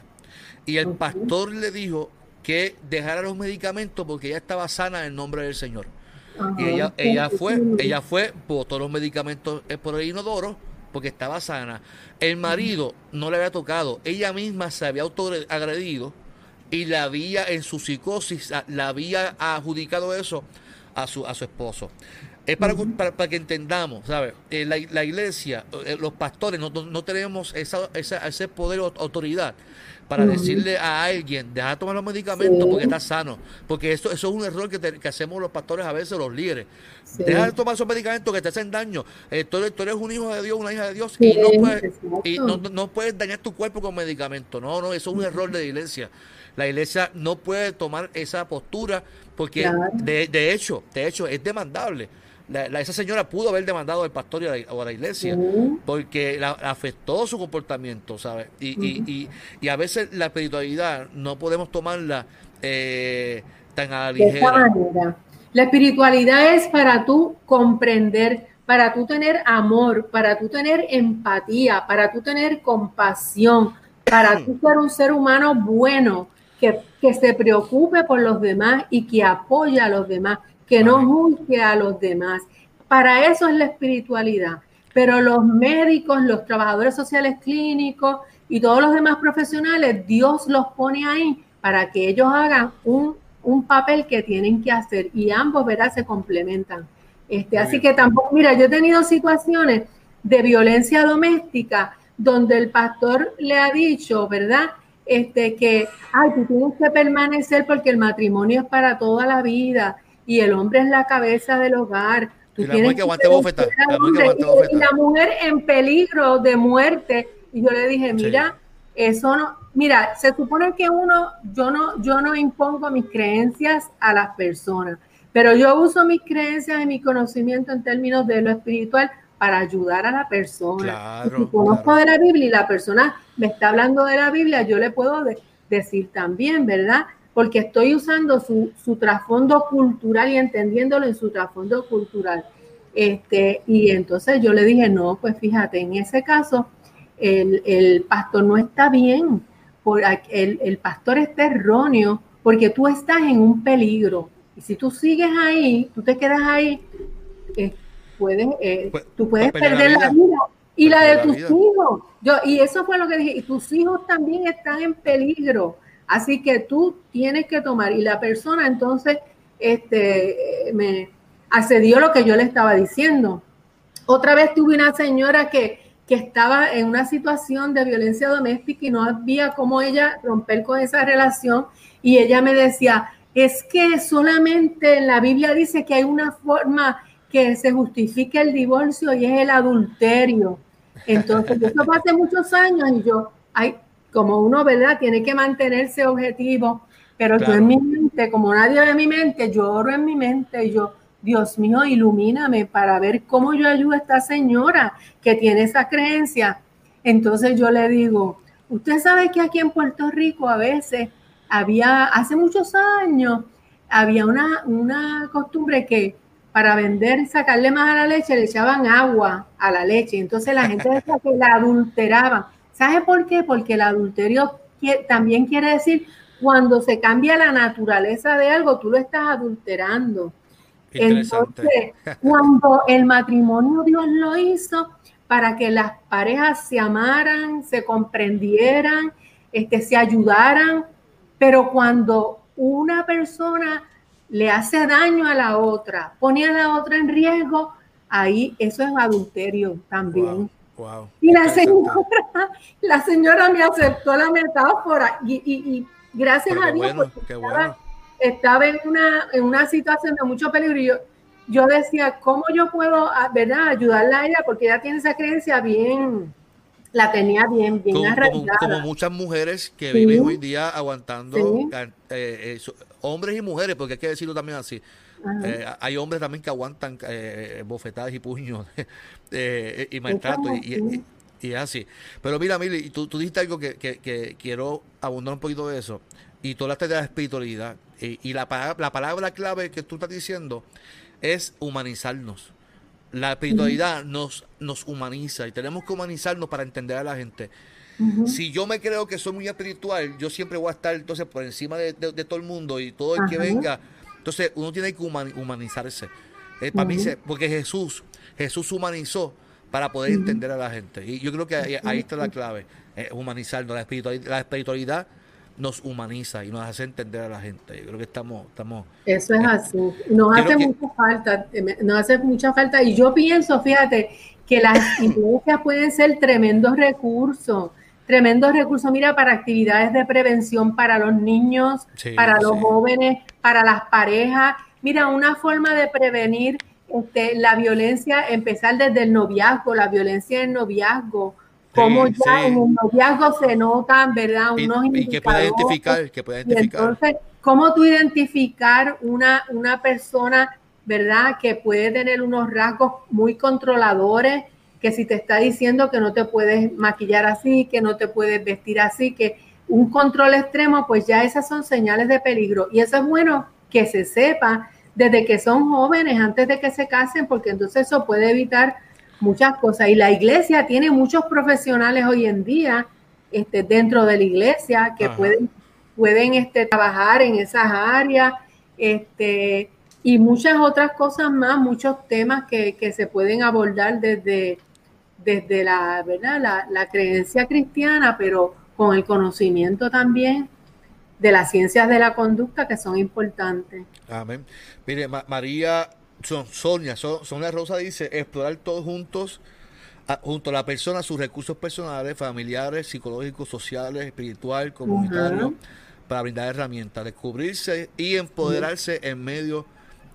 Y el pastor le dijo que dejara los medicamentos porque ella estaba sana en el nombre del Señor. Y ella, ella fue, ella fue, botó los medicamentos eh, por el inodoro porque estaba sana. El marido no le había tocado, ella misma se había autoagredido y la había en su psicosis, la había adjudicado eso a su, a su esposo. Es para, para, que entendamos, ¿sabes? Eh, la, la, iglesia, eh, los pastores, no, no tenemos esa, esa, ese poder o autoridad para decirle a alguien, deja de tomar los medicamentos porque está sano. Porque eso, eso es un error que, hacemos los pastores a veces, los líderes. Deja de tomar esos medicamentos que te hacen daño. Eh, tú, eres, un hijo de Dios, una hija de Dios, y, no puedes, y no, no, puedes dañar tu cuerpo con medicamentos. No, no, eso es un error de la iglesia. La iglesia no puede tomar esa postura porque de, de hecho, de hecho, es demandable esa señora pudo haber demandado al pastor y a la, iglesia porque la, afectó su comportamiento, ¿sabes? Y, y, a veces la espiritualidad no podemos tomarla eh, tan a la ligera. La espiritualidad es para tú comprender, para tú tener amor, para tú tener empatía, para tú tener compasión, para tú ser un ser humano bueno, que, que se preocupe por los demás y que apoya a los demás que no juzgue a los demás. Para eso es la espiritualidad. Pero los médicos, los trabajadores sociales clínicos y todos los demás profesionales, Dios los pone ahí para que ellos hagan un, papel que tienen que hacer y ambos, ¿verdad? Se complementan. Este, así que tampoco, mira, yo he tenido situaciones de violencia doméstica donde el pastor le ha dicho, ¿verdad? Este, que, ay, tú tienes que permanecer porque el matrimonio es para toda la vida y el hombre es la cabeza del hogar. y la mujer que aguante bofeta. Y, la mujer en peligro de muerte. Y yo le dije, mira, eso no, mira, se supone que uno, yo no, yo no impongo mis creencias a las personas, pero yo uso mis creencias y mi conocimiento en términos de lo espiritual para ayudar a la persona. si conozco de la Biblia y la persona me está hablando de la Biblia, yo le puedo decir también, ¿verdad? Porque estoy usando su, su trasfondo cultural y entendiéndolo en su trasfondo cultural. Este, y entonces yo le dije, no, pues fíjate, en ese caso el, el pastor no está bien, por, el, el, pastor está erróneo porque tú estás en un peligro. Y si tú sigues ahí, tú te quedas ahí, eh, puedes, eh, pues, tú puedes perder la vida. y la de tus hijos. Yo, y eso fue lo que dije, y tus hijos también están en peligro. Así que tú tienes que tomar. Y la persona entonces este, me accedió lo que yo le estaba diciendo. Otra vez tuve una señora que, que estaba en una situación de violencia doméstica y no había cómo ella romper con esa relación. Y ella me decía, es que solamente en la Biblia dice que hay una forma que se justifica el divorcio y es el adulterio. Entonces, eso fue hace muchos años y yo, ay, como uno, ¿verdad? Tiene que mantenerse objetivo, pero yo en mi mente, como nadie ve mi mente, yo oro en mi mente y yo, Dios mío, ilumíname para ver cómo yo ayudo a esta señora que tiene esa creencia. Entonces yo le digo, usted sabe que aquí en Puerto Rico a veces había, hace muchos años, había una, una costumbre que para vender, sacarle más a la leche, le echaban agua a la leche. Entonces la gente decía que la adulteraban. ¿Sabe por qué? Porque el adulterio también quiere decir cuando se cambia la naturaleza de algo, tú lo estás adulterando. Entonces, cuando el matrimonio Dios lo hizo para que las parejas se amaran, se comprendieran, este, se ayudaran, pero cuando una persona le hace daño a la otra, pone a la otra en riesgo, ahí eso es adulterio también y la señora, la señora me aceptó la metáfora y, gracias a Dios estaba, en, una, en una situación de mucho peligro y yo, decía, ¿cómo yo puedo ¿verdad? ayudarla a ella? Porque ella tiene esa creencia bien, la tenía bien, bien como, arraigada. Como, muchas mujeres que viven hoy día aguantando, eh, eh, hombres y mujeres, porque hay que decirlo también así, eh, hay hombres también que aguantan eh, bofetadas y puños eh, y maltrato. Y, Y es así. Pero mira, Mili, tú, tú dijiste algo que, que, quiero abundar un poquito de eso. Y tú hablaste de la espiritualidad. Y, la, la palabra clave que tú estás diciendo es humanizarnos. La espiritualidad nos, nos humaniza y tenemos que humanizarnos para entender a la gente. Si yo me creo que soy muy espiritual, yo siempre voy a estar entonces por encima de, todo el mundo y todo el que venga. Entonces uno tiene que humanizarse. Eh, para mí, porque Jesús, Jesús humanizó para poder entender a la gente. Y yo creo que ahí, está la clave, eh, humanizarnos. La espiritualidad, la espiritualidad nos humaniza y nos hace entender a la gente. Yo creo que estamos... estamos Eso es así. Nos hace mucha falta, eh, nos hace mucha falta. Y yo pienso, fíjate, que las iglesias pueden ser tremendos recursos tremendos recursos, mira, para actividades de prevención para los niños, para los jóvenes, para las parejas. Mira, una forma de prevenir este, la violencia, empezar desde el noviazgo, la violencia en noviazgo, cómo ya en el noviazgo se notan, ¿verdad? Unos y, que pueda identificar, que pueda identificar. entonces, ¿cómo tú identificar una, una persona, ¿verdad? Que puede tener unos rasgos muy controladores, que si te está diciendo que no te puedes maquillar así, que no te puedes vestir así, que un control extremo, pues ya esas son señales de peligro. Y eso es bueno que se sepa desde que son jóvenes, antes de que se casen, porque entonces eso puede evitar muchas cosas. Y la iglesia tiene muchos profesionales hoy en día este, dentro de la iglesia que pueden, pueden este, trabajar en esas áreas. Este, y muchas otras cosas más, muchos temas que, que se pueden abordar desde, desde la, ¿verdad? La, la, creencia cristiana, pero con el conocimiento también de las ciencias de la conducta que son importantes. Amén. Mire, María Sonia, Sonia Rosa dice, explorar todos juntos, junto a la persona, sus recursos personales, familiares, psicológicos, sociales, espiritual, comunitario, para brindar herramientas, descubrirse y empoderarse en medio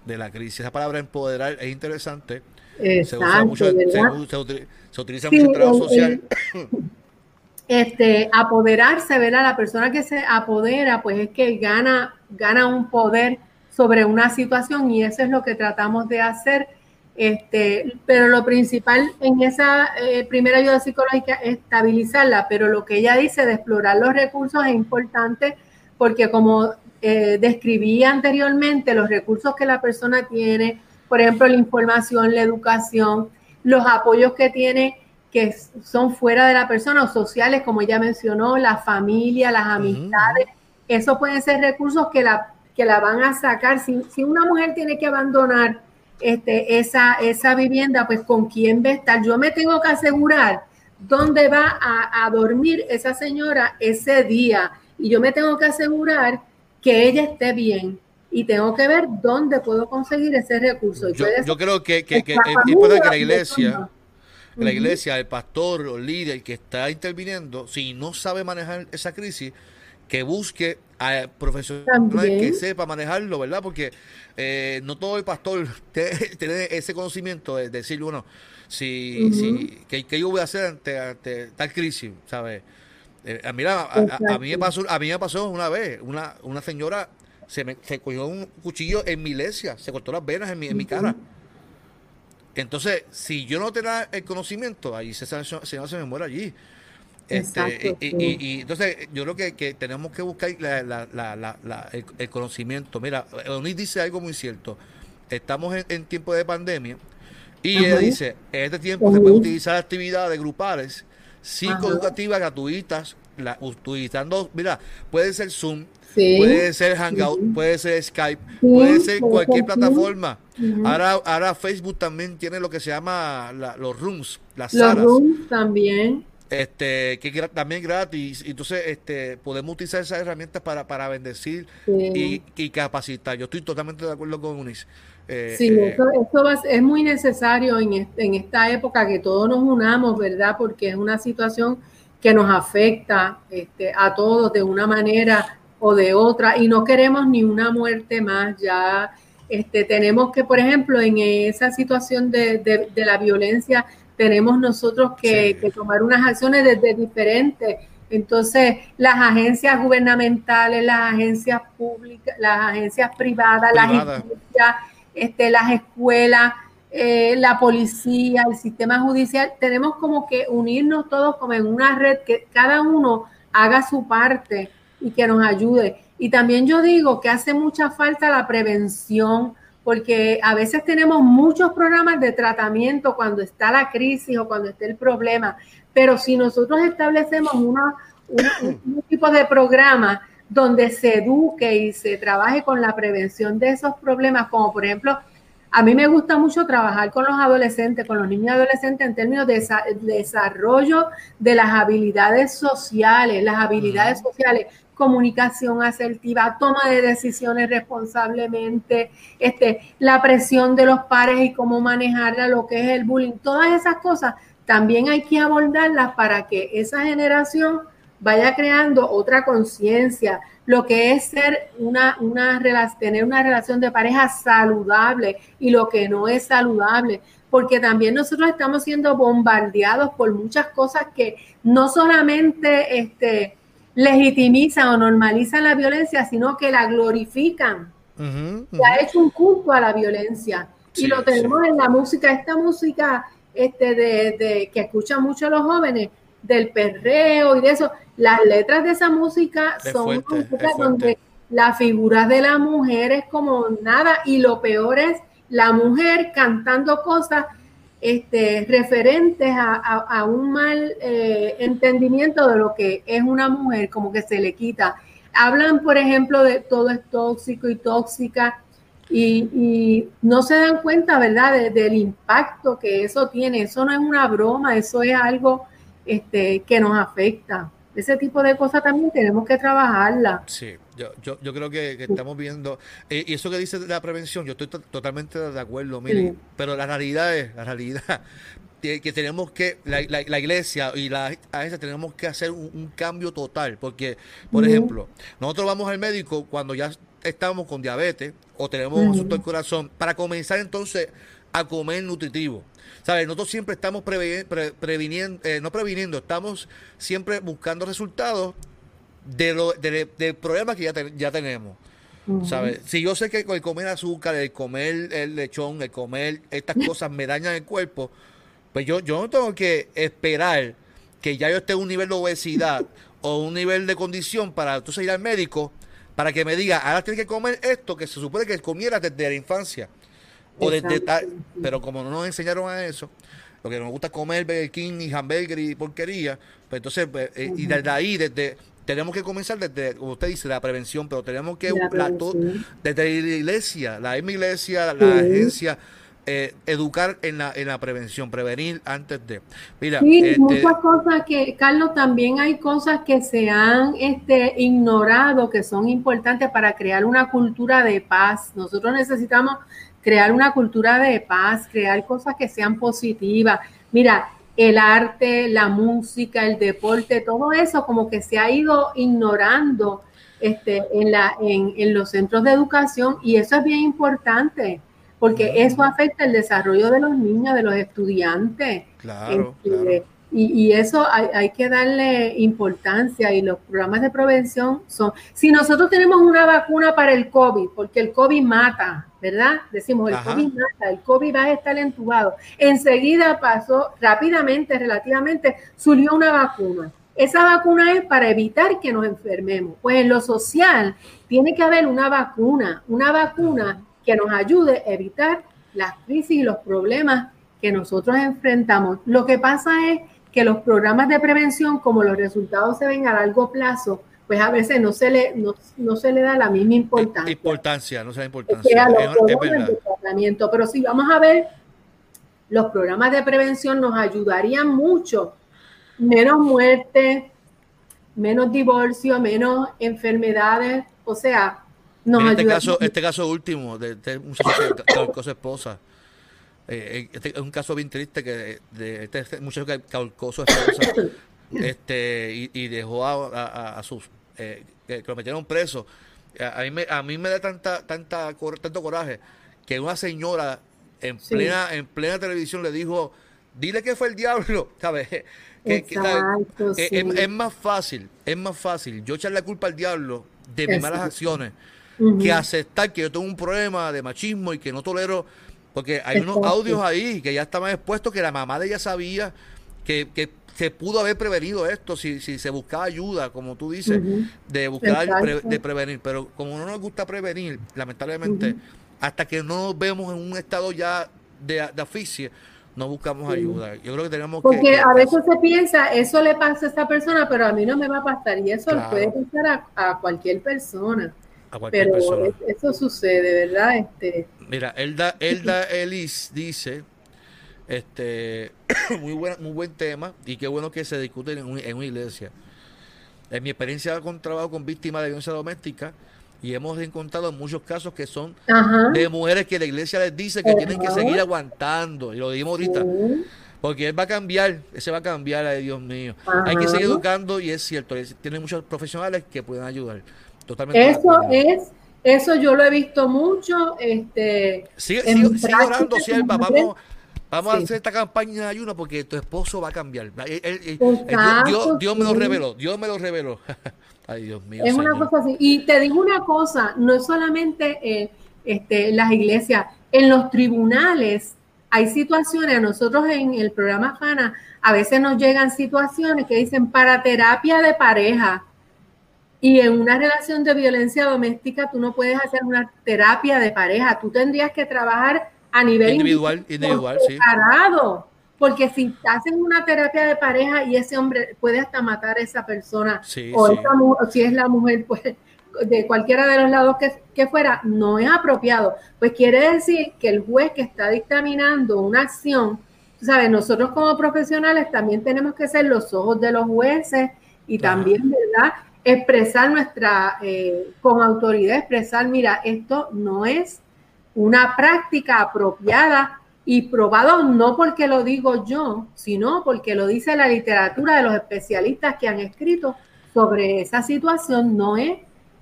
de la crisis. Esa palabra empoderar es interesante. se usa mucho, se, utiliza mucho en trabajo social. este, apoderarse, ¿verdad? La persona que se apodera, pues es que gana, gana un poder sobre una situación y eso es lo que tratamos de hacer. Este, pero lo principal en esa eh, primera ayuda psicológica es estabilizarla, pero lo que ella dice de explorar los recursos es importante porque como eh, describí anteriormente, los recursos que la persona tiene, por ejemplo, la información, la educación, los apoyos que tiene que son fuera de la persona o sociales, como ella mencionó, la familia, las amistades, esos pueden ser recursos que la, que la van a sacar. Si, si una mujer tiene que abandonar este, esa, esa vivienda, pues con quién va a estar. Yo me tengo que asegurar dónde va a, a dormir esa señora ese día. Y yo me tengo que asegurar que ella esté bien y tengo que ver dónde puedo conseguir ese recurso. yo, yo creo que, que, que, que la iglesia, la iglesia, el pastor o el líder que está interviniendo, si no sabe manejar esa crisis, que busque a profesionales que sepa manejarlo, ¿verdad? Porque eh, no todo el pastor tiene ese conocimiento de, decir, bueno, si, si ¿qué, yo voy a hacer ante, tal crisis, ¿sabes? Eh, mira, a, mí me pasó, a mí me pasó una vez, una, una señora se me se cogió un cuchillo en mi iglesia, se cortó las venas en mi, en mi cara. Entonces, si yo no tenía el conocimiento, ahí se, se, se me muere allí. Este, y, entonces yo creo que, tenemos que buscar el, conocimiento. Mira, Onis dice algo muy cierto. Estamos en, tiempo de pandemia y ella dice, en este tiempo se puede utilizar actividades grupales, psicoeducativas gratuitas, utilizando, mira, puede ser Zoom, puede ser Hangout, puede ser Skype, puede ser cualquier plataforma. ahora, ahora Facebook también tiene lo que se llama los rooms, las los Rooms también. Este que también gratis. Entonces este podemos utilizar esas herramientas para, para bendecir y, capacitar. Yo estoy totalmente de acuerdo con Unis eh, sí eh, eso, es muy necesario en, en esta época que todos nos unamos verdad porque es una situación que nos afecta este, a todos de una manera o de otra y no queremos ni una muerte más ya este, tenemos que por ejemplo en esa situación de, de la violencia tenemos nosotros que, tomar unas acciones desde diferentes. Entonces, las agencias gubernamentales, las agencias públicas, las agencias privadas, las este, las escuelas, eh, la policía, el sistema judicial, tenemos como que unirnos todos como en una red, que cada uno haga su parte y que nos ayude. Y también yo digo que hace mucha falta la prevención, porque a veces tenemos muchos programas de tratamiento cuando está la crisis o cuando está el problema, pero si nosotros establecemos una, un tipo de programa donde se eduque y se trabaje con la prevención de esos problemas, como por ejemplo a mí me gusta mucho trabajar con los adolescentes, con los niños y adolescentes en términos de desarrollo de las habilidades sociales, las habilidades sociales, comunicación asertiva, toma de decisiones responsablemente, este, la presión de los pares y cómo manejarla, lo que es el bullying, todas esas cosas también hay que abordarlas para que esa generación vaya creando otra conciencia, lo que es ser una, una tener una relación de pareja saludable y lo que no es saludable, porque también nosotros estamos siendo bombardeados por muchas cosas que no solamente este, legitimizan o normalizan la violencia, sino que la glorifican. Se ha hecho un culto a la violencia y lo tenemos en la música, esta música este, de, que escuchan mucho los jóvenes, del perreo y de eso. Las letras de esa música son donde la figura de la mujer es como nada y lo peor es la mujer cantando cosas este, referentes a, un mal eh, entendimiento de lo que es una mujer, como que se le quita. Hablan, por ejemplo, de todo es tóxico y tóxica y, no se dan cuenta, ¿verdad?, del impacto que eso tiene. Eso no es una broma, eso es algo este, que nos afecta. Ese tipo de cosas también tenemos que trabajarla. Sí, yo, yo, yo creo que, estamos viendo, eh, y eso que dice de la prevención, yo estoy totalmente de acuerdo, mire, pero la realidad es, la realidad, que tenemos que, la, la, iglesia y la agencia tenemos que hacer un, cambio total, porque, por ejemplo, nosotros vamos al médico cuando ya estamos con diabetes o tenemos un asunto del corazón, para comenzar entonces a comer nutritivo. ¿Sabes? Nosotros siempre estamos previniendo, eh, no previniendo, estamos siempre buscando resultados de, lo, de, problemas que ya, ya tenemos. ¿Sabes? Si yo sé que el comer azúcar, el comer el lechón, el comer estas cosas me dañan el cuerpo, pues yo, yo no tengo que esperar que ya yo esté en un nivel de obesidad o un nivel de condición para entonces ir al médico para que me diga, ahora tienes que comer esto que se supone que comiera desde la infancia. O pero como no nos enseñaron a eso, lo que nos gusta comer Burger King y hamburger y porquería, pues entonces, pues, eh, y desde ahí, desde tenemos que comenzar desde, como usted dice, la prevención, pero tenemos que, desde la iglesia, la misma iglesia, la agencia, eh, educar en la, en la prevención, prevenir antes de. Mira, sí, este, muchas cosas que, Carlos, también hay cosas que se han este, ignorado que son importantes para crear una cultura de paz. Nosotros necesitamos crear una cultura de paz, crear cosas que sean positivas. Mira, el arte, la música, el deporte, todo eso como que se ha ido ignorando este, en, la, en, los centros de educación y eso es bien importante porque eso afecta el desarrollo de los niños, de los estudiantes. Claro, este, Y, eso hay, hay, que darle importancia y los programas de prevención son, si nosotros tenemos una vacuna para el COVID, porque el COVID mata, ¿verdad? Decimos, el COVID mata, el COVID va a estar entubado. Enseguida pasó rápidamente, relativamente, surgió una vacuna. Esa vacuna es para evitar que nos enfermemos. Pues en lo social tiene que haber una vacuna, una vacuna que nos ayude a evitar las crisis y los problemas que nosotros enfrentamos. Lo que pasa es que los programas de prevención, como los resultados se ven a largo plazo, pues a veces no se le, no, se le da la misma importancia. Importancia, no se da importancia. tratamiento. Pero si vamos a ver, los programas de prevención nos ayudarían mucho. Menos muerte, menos divorcio, menos enfermedades. O sea, nos en este caso, este caso último de este muchacho que esposa. Eh, eh, este es un caso bien triste que de este muchacho que calcó su esposa este, y, y dejó a, a sus eh, que, lo metieron preso. A, mí me, a mí me da tanta, tanta, tanto coraje que una señora en plena, en plena televisión le dijo, dile que fue el diablo, ¿sabes? Que, es, más fácil, es más fácil yo echar la culpa al diablo de mis malas acciones que aceptar que yo tengo un problema de machismo y que no tolero Porque hay unos audios ahí que ya estaban expuestos que la mamá de ella sabía que, que se pudo haber prevenido esto si, si se buscaba ayuda, como tú dices, de buscar de prevenir. Pero como no nos gusta prevenir, lamentablemente, hasta que no nos vemos en un estado ya de, de asfixia, no buscamos ayuda. Yo creo que tenemos Porque que... Porque a veces se piensa, eso le pasa a esta persona, pero a mí no me va a pasar. Y eso le puede pasar a, cualquier persona. A cualquier pero persona. eso sucede, ¿verdad? Este... Mira, Elda, Elda Elis dice, este, muy, buen, muy buen tema y qué bueno que se discute en, en una iglesia. En mi experiencia con trabajo con víctimas de violencia doméstica, y hemos encontrado muchos casos que son de mujeres que la iglesia les dice que tienen que seguir aguantando. Y lo dijimos ahorita. Porque él va a cambiar, ese va a cambiar, ay Dios mío. Hay que seguir educando y es cierto, tiene muchos profesionales que pueden ayudar. Totalmente. Eso es, eso yo lo he visto mucho. Este, sigue, sigue, orando, sierva, vamos. Vamos a hacer esta campaña de ayuno porque tu esposo va a cambiar. Dios, Dios, me lo reveló, Dios me lo reveló. Ay, Dios mío. Es una cosa así. Y te digo una cosa, no es solamente eh, este, las iglesias, en los tribunales hay situaciones, a nosotros en el programa FANA, a veces nos llegan situaciones que dicen para terapia de pareja. Y en una relación de violencia doméstica tú no puedes hacer una terapia de pareja, tú tendrías que trabajar a nivel individual, individual, separado. Porque si hacen una terapia de pareja y ese hombre puede hasta matar a esa persona, o, si es la mujer, pues de cualquiera de los lados que, que, fuera, no es apropiado. Pues quiere decir que el juez que está dictaminando una acción, ¿sabes? Nosotros como profesionales también tenemos que ser los ojos de los jueces y también, ¿verdad? Expresar nuestra, eh, con autoridad, expresar, mira, esto no es una práctica apropiada y probado no porque lo digo yo, sino porque lo dice la literatura de los especialistas que han escrito sobre esa situación, no es,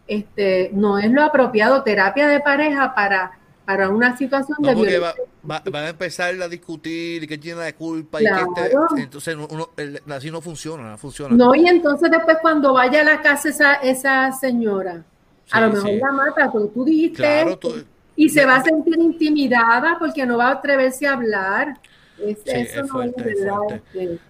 este, no es lo apropiado terapia de pareja para, para una situación de violencia. Va, van a empezar a discutir que tiene la culpa y que este, entonces así no funciona, no funciona. No, y entonces después cuando vaya a la casa esa, esa señora, a lo mejor la mata, pero tú dijiste claro, y se va a sentir intimidada porque no va a atreverse a hablar. eso no es verdad.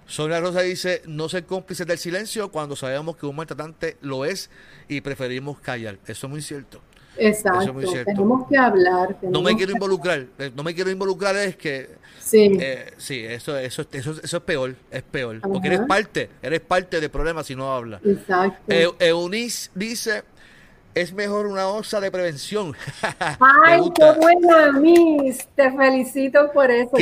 Sonia Rosa dice, no ser cómplices del silencio cuando sabemos que un maltratante lo es y preferimos callar. Eso es muy cierto. Exacto, muy cierto. tenemos que hablar. no me quiero involucrar, eh, no me quiero involucrar es que... Sí, eh, sí eso, eso, eso, eso, es peor, es peor. Porque eres parte, eres parte del problema si no hablas. Exacto. Eunice dice, es mejor una osa de prevención. Ay, qué bueno, Miss. Te felicito por eso.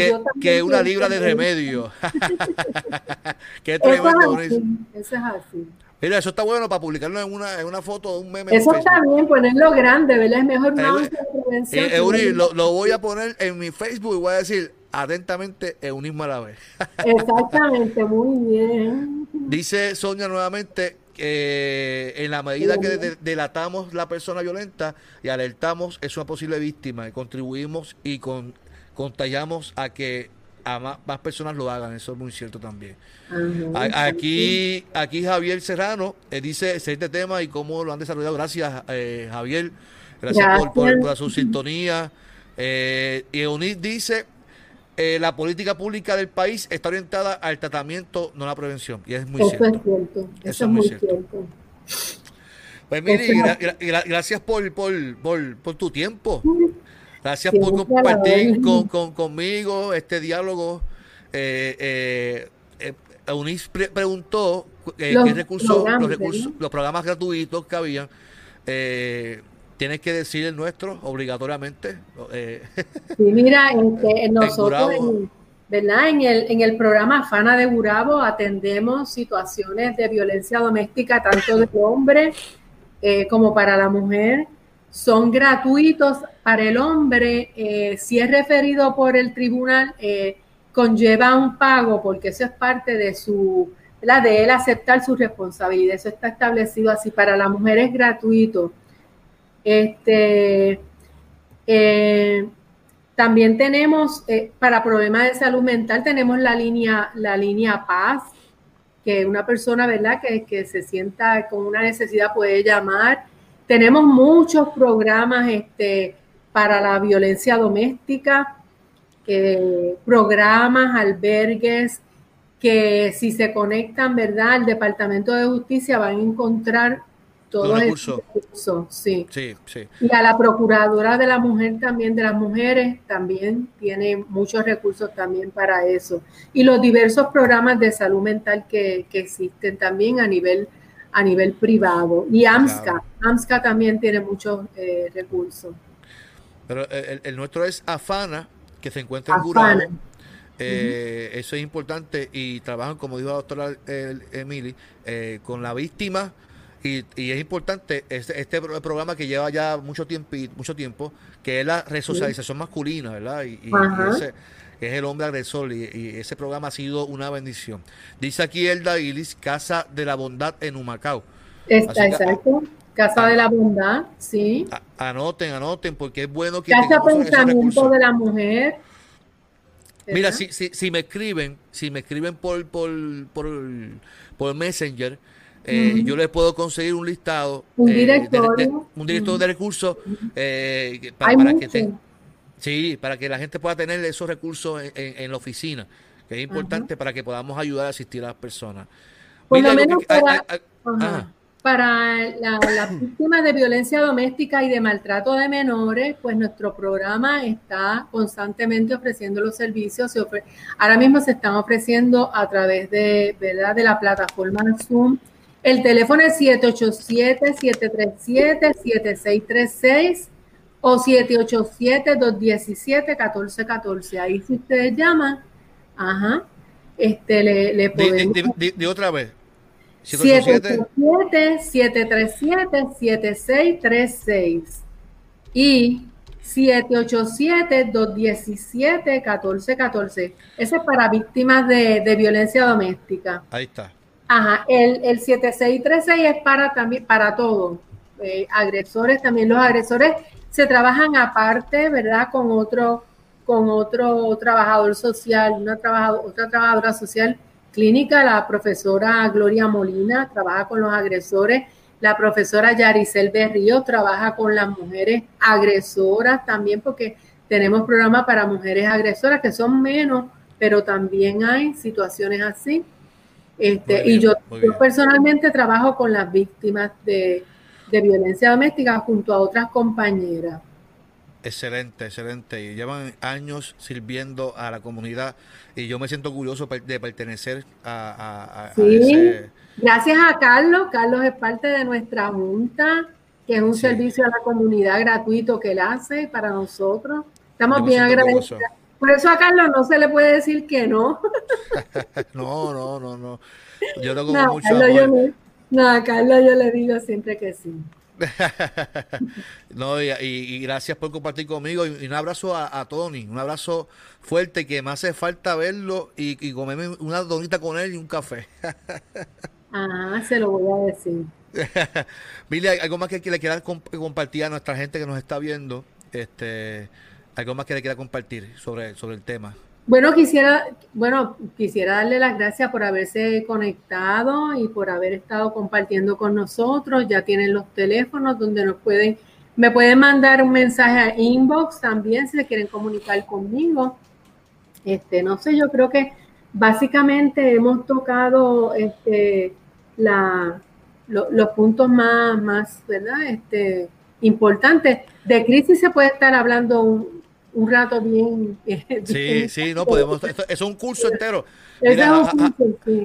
Que, una libra de remedio. qué tremendo. Eso es así. Mira, eso está bueno para publicarlo en una, en una foto de un meme. Eso está bien, ponerlo grande, ¿verdad? Es mejor una onza de prevención. Eh, lo, lo, voy a poner en mi Facebook y voy a decir atentamente Eunismo a la vez. Exactamente, muy bien. Dice Sonia nuevamente, en la medida que delatamos la persona violenta y alertamos, es una posible víctima y contribuimos y con, contagiamos a que a más, personas lo hagan, eso es muy cierto también. aquí, aquí Javier Serrano eh, dice este tema y cómo lo han desarrollado. Gracias, eh, Javier. Gracias, Por, su sintonía. Eh, y Eunice dice eh, la política pública del país está orientada al tratamiento, no a la prevención. Y es muy Eso cierto. Es cierto. Eso, es muy cierto. Pues mire, gracias por, por, por, por, tu tiempo. Gracias por compartir con, conmigo este diálogo. Eh, eh, eh Eunice preguntó qué recursos, los recursos, los programas gratuitos que había. Eh, tienes que decir el nuestro obligatoriamente. Eh, sí, mira, este, nosotros, en, ¿verdad? En el, en el programa Fana de Burabo atendemos situaciones de violencia doméstica tanto del hombre eh, como para la mujer. Son gratuitos para el hombre. Eh, si es referido por el tribunal, conlleva un pago porque eso es parte de su, la de él aceptar su responsabilidad. Eso está establecido así. Para la mujer es gratuito este, eh, también tenemos, eh, para problemas de salud mental, tenemos la línea, la línea Paz, que una persona, ¿verdad?, que, que se sienta con una necesidad puede llamar. Tenemos muchos programas este, para la violencia doméstica. programas, albergues, que si se conectan, ¿verdad?, al Departamento de Justicia van a encontrar todos recursos. recursos, sí. Sí, sí. Y a la Procuradora de la Mujer también, de las mujeres, también tiene muchos recursos también para eso. Y los diversos programas de salud mental que, que existen también a nivel, a nivel privado. Y AMSCA, AMSCA también tiene muchos eh, recursos. Pero el, el, nuestro es AFANA, que se encuentra en Gurabo. Eh, Eso es importante y trabajan, como dijo la doctora Emily, eh, con la víctima y, es importante este, este, programa que lleva ya mucho tiempo, mucho tiempo que es la resocialización masculina, ¿verdad? Y, ese, es el hombre agresor y, ese programa ha sido una bendición. Dice aquí Elda Ilis, Casa de la Bondad en Humacao. Está, exacto. Casa de la Bondad, sí. anoten, anoten, porque es bueno que... Casa Pensamiento de la Mujer. Mira, si, si, si me escriben, si me escriben por, por, por, por Messenger, eh, yo les puedo conseguir un listado, un directorio, de, un director de recursos eh, para, que sí, para que la gente pueda tener esos recursos en, la oficina, que es importante para que podamos ayudar a asistir a las personas. Por lo menos para, las víctimas de violencia doméstica y de maltrato de menores, pues nuestro programa está constantemente ofreciendo los servicios. ahora mismo se están ofreciendo a través de, ¿verdad? de la plataforma Zoom el teléfono es 787-737-7636 o 787-217-1414. Ahí si ustedes llaman, ajá, este, le, le podemos... De, otra vez. 787-737-7636 y 787-217-1414. Ese es para víctimas de, de violencia doméstica. Ahí está. Ajá, el, el 7636 es para también para todo. Eh, agresores, también los agresores se trabajan aparte, ¿verdad? Con otro, con otro trabajador social, una trabajador, otra trabajadora social clínica, la profesora Gloria Molina, trabaja con los agresores, la profesora Yaricel Berrío trabaja con las mujeres agresoras también, porque tenemos programas para mujeres agresoras que son menos, pero también hay situaciones así. Este, y yo, personalmente trabajo con las víctimas de, violencia doméstica junto a otras compañeras. Excelente, excelente. Y llevan años sirviendo a la comunidad y yo me siento orgulloso de pertenecer a, sí. Gracias a Carlos. Carlos es parte de nuestra junta, que es un servicio a la comunidad gratuito que él hace para nosotros. Estamos bien agradecidos. Por eso a Carlos no se le puede decir que no. no, no, no, no. Yo lo como mucho Carlos, Yo no, a Carlos yo le digo siempre que sí. no, y, gracias por compartir conmigo. Y, un abrazo a, Tony, un abrazo fuerte que me hace falta verlo y, y comerme una donita con él y un café. ah, se lo voy a decir. Mili, algo más que le quieras compartir a nuestra gente que nos está viendo. Este, ¿Algo más que le quiera compartir sobre, sobre el tema? Bueno, quisiera, bueno, quisiera darle las gracias por haberse conectado y por haber estado compartiendo con nosotros. Ya tienen los teléfonos donde nos pueden, me pueden mandar un mensaje a inbox también si se quieren comunicar conmigo. Este, no sé, yo creo que básicamente hemos tocado este, la, los puntos más, más, ¿verdad? Este, importantes. De crisis se puede estar hablando un, un rato bien. Sí, sí, no podemos. es un curso entero.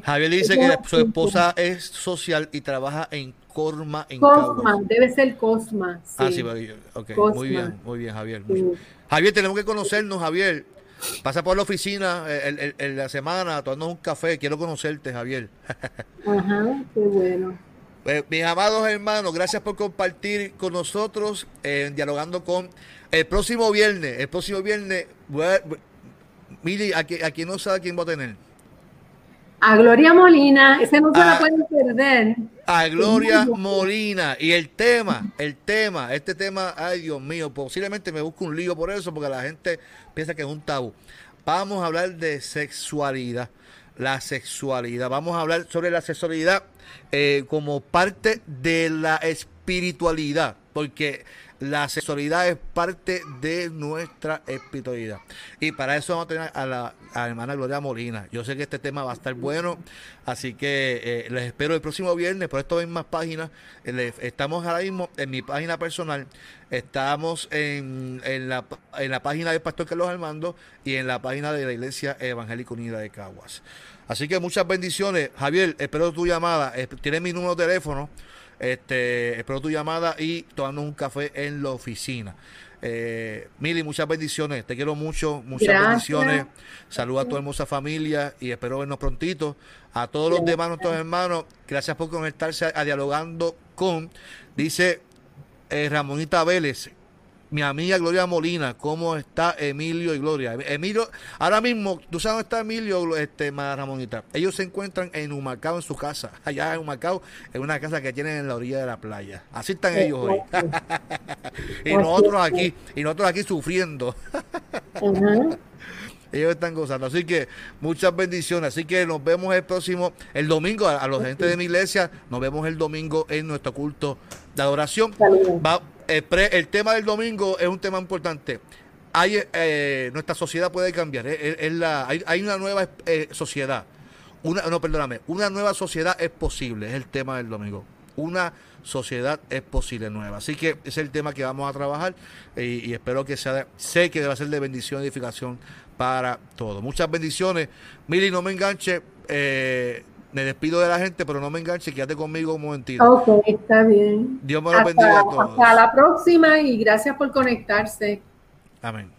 Javier dice que su esposa es social y trabaja en Corma. En Cosma, debe ser Cosma. Ah, sí, okay. muy bien, muy bien, Javier. Javier, tenemos que conocernos, Javier. Pasa por la oficina en la semana, tomarnos un café. Quiero conocerte, Javier. Ajá, qué bueno. Pues, mis amados hermanos, gracias por compartir con nosotros, eh, dialogando con el próximo viernes. El próximo viernes, Mili, ¿a, quién no sabe quién va a tener? A Gloria Molina, ese no se la pueden perder. A Gloria Molina. Y el tema, el tema, este tema, ay Dios mío, posiblemente me busco un lío por eso, porque la gente piensa que es un tabú. Vamos a hablar de sexualidad la sexualidad. Vamos a hablar sobre la sexualidad eh, como parte de la espiritualidad porque la sexualidad es parte de nuestra espiritualidad. Y para eso vamos a tener a la, hermana Gloria Molina. Yo sé que este tema va a estar bueno, así que eh, les espero el próximo viernes por estas mismas páginas. Eh, estamos ahora mismo en mi página personal, estamos en, en, la, en la página del Pastor Carlos Armando y en la página de la Iglesia Evangélica Unida de Caguas. Así que muchas bendiciones. Javier, espero tu llamada. Tienes mi número de teléfono. Este, espero tu llamada y tomando un café en la oficina. Eh, Mili, muchas bendiciones. Te quiero mucho. Muchas bendiciones. Saludos a tu hermosa familia y espero vernos prontito. A todos los demás, nuestros hermanos, gracias por conectarse a, Dialogando con, dice eh, Ramonita Vélez, mi amiga Gloria Molina, cómo está Emilio y Gloria. Emilio, ahora mismo, ¿tú sabes dónde está Emilio, este, Ramonita? Ellos se encuentran en Humacao, en su casa, allá en Humacao, en una casa que tienen en la orilla de la playa. Así están ellos hoy. y nosotros aquí, y nosotros aquí sufriendo. ellos están gozando. Así que muchas bendiciones. Así que nos vemos el próximo, el domingo, a, los gente de mi iglesia, nos vemos el domingo en nuestro culto de adoración. Va, el, tema del domingo es un tema importante. Hay, eh, nuestra sociedad puede cambiar. Es, la, hay, una nueva eh, sociedad. Una, no, perdóname. Una nueva sociedad es posible. Es el tema del domingo. Una sociedad es posible nueva. Así que es el tema que vamos a trabajar y, espero que sea, sé que debe ser de bendición y edificación para todos. Muchas bendiciones. Mili, no me enganche. Eh, me despido de la gente, pero no me enganche, quédate conmigo un momentito. Ok, está bien. Dios me lo bendiga a todos. Hasta la próxima y gracias por conectarse. Amén.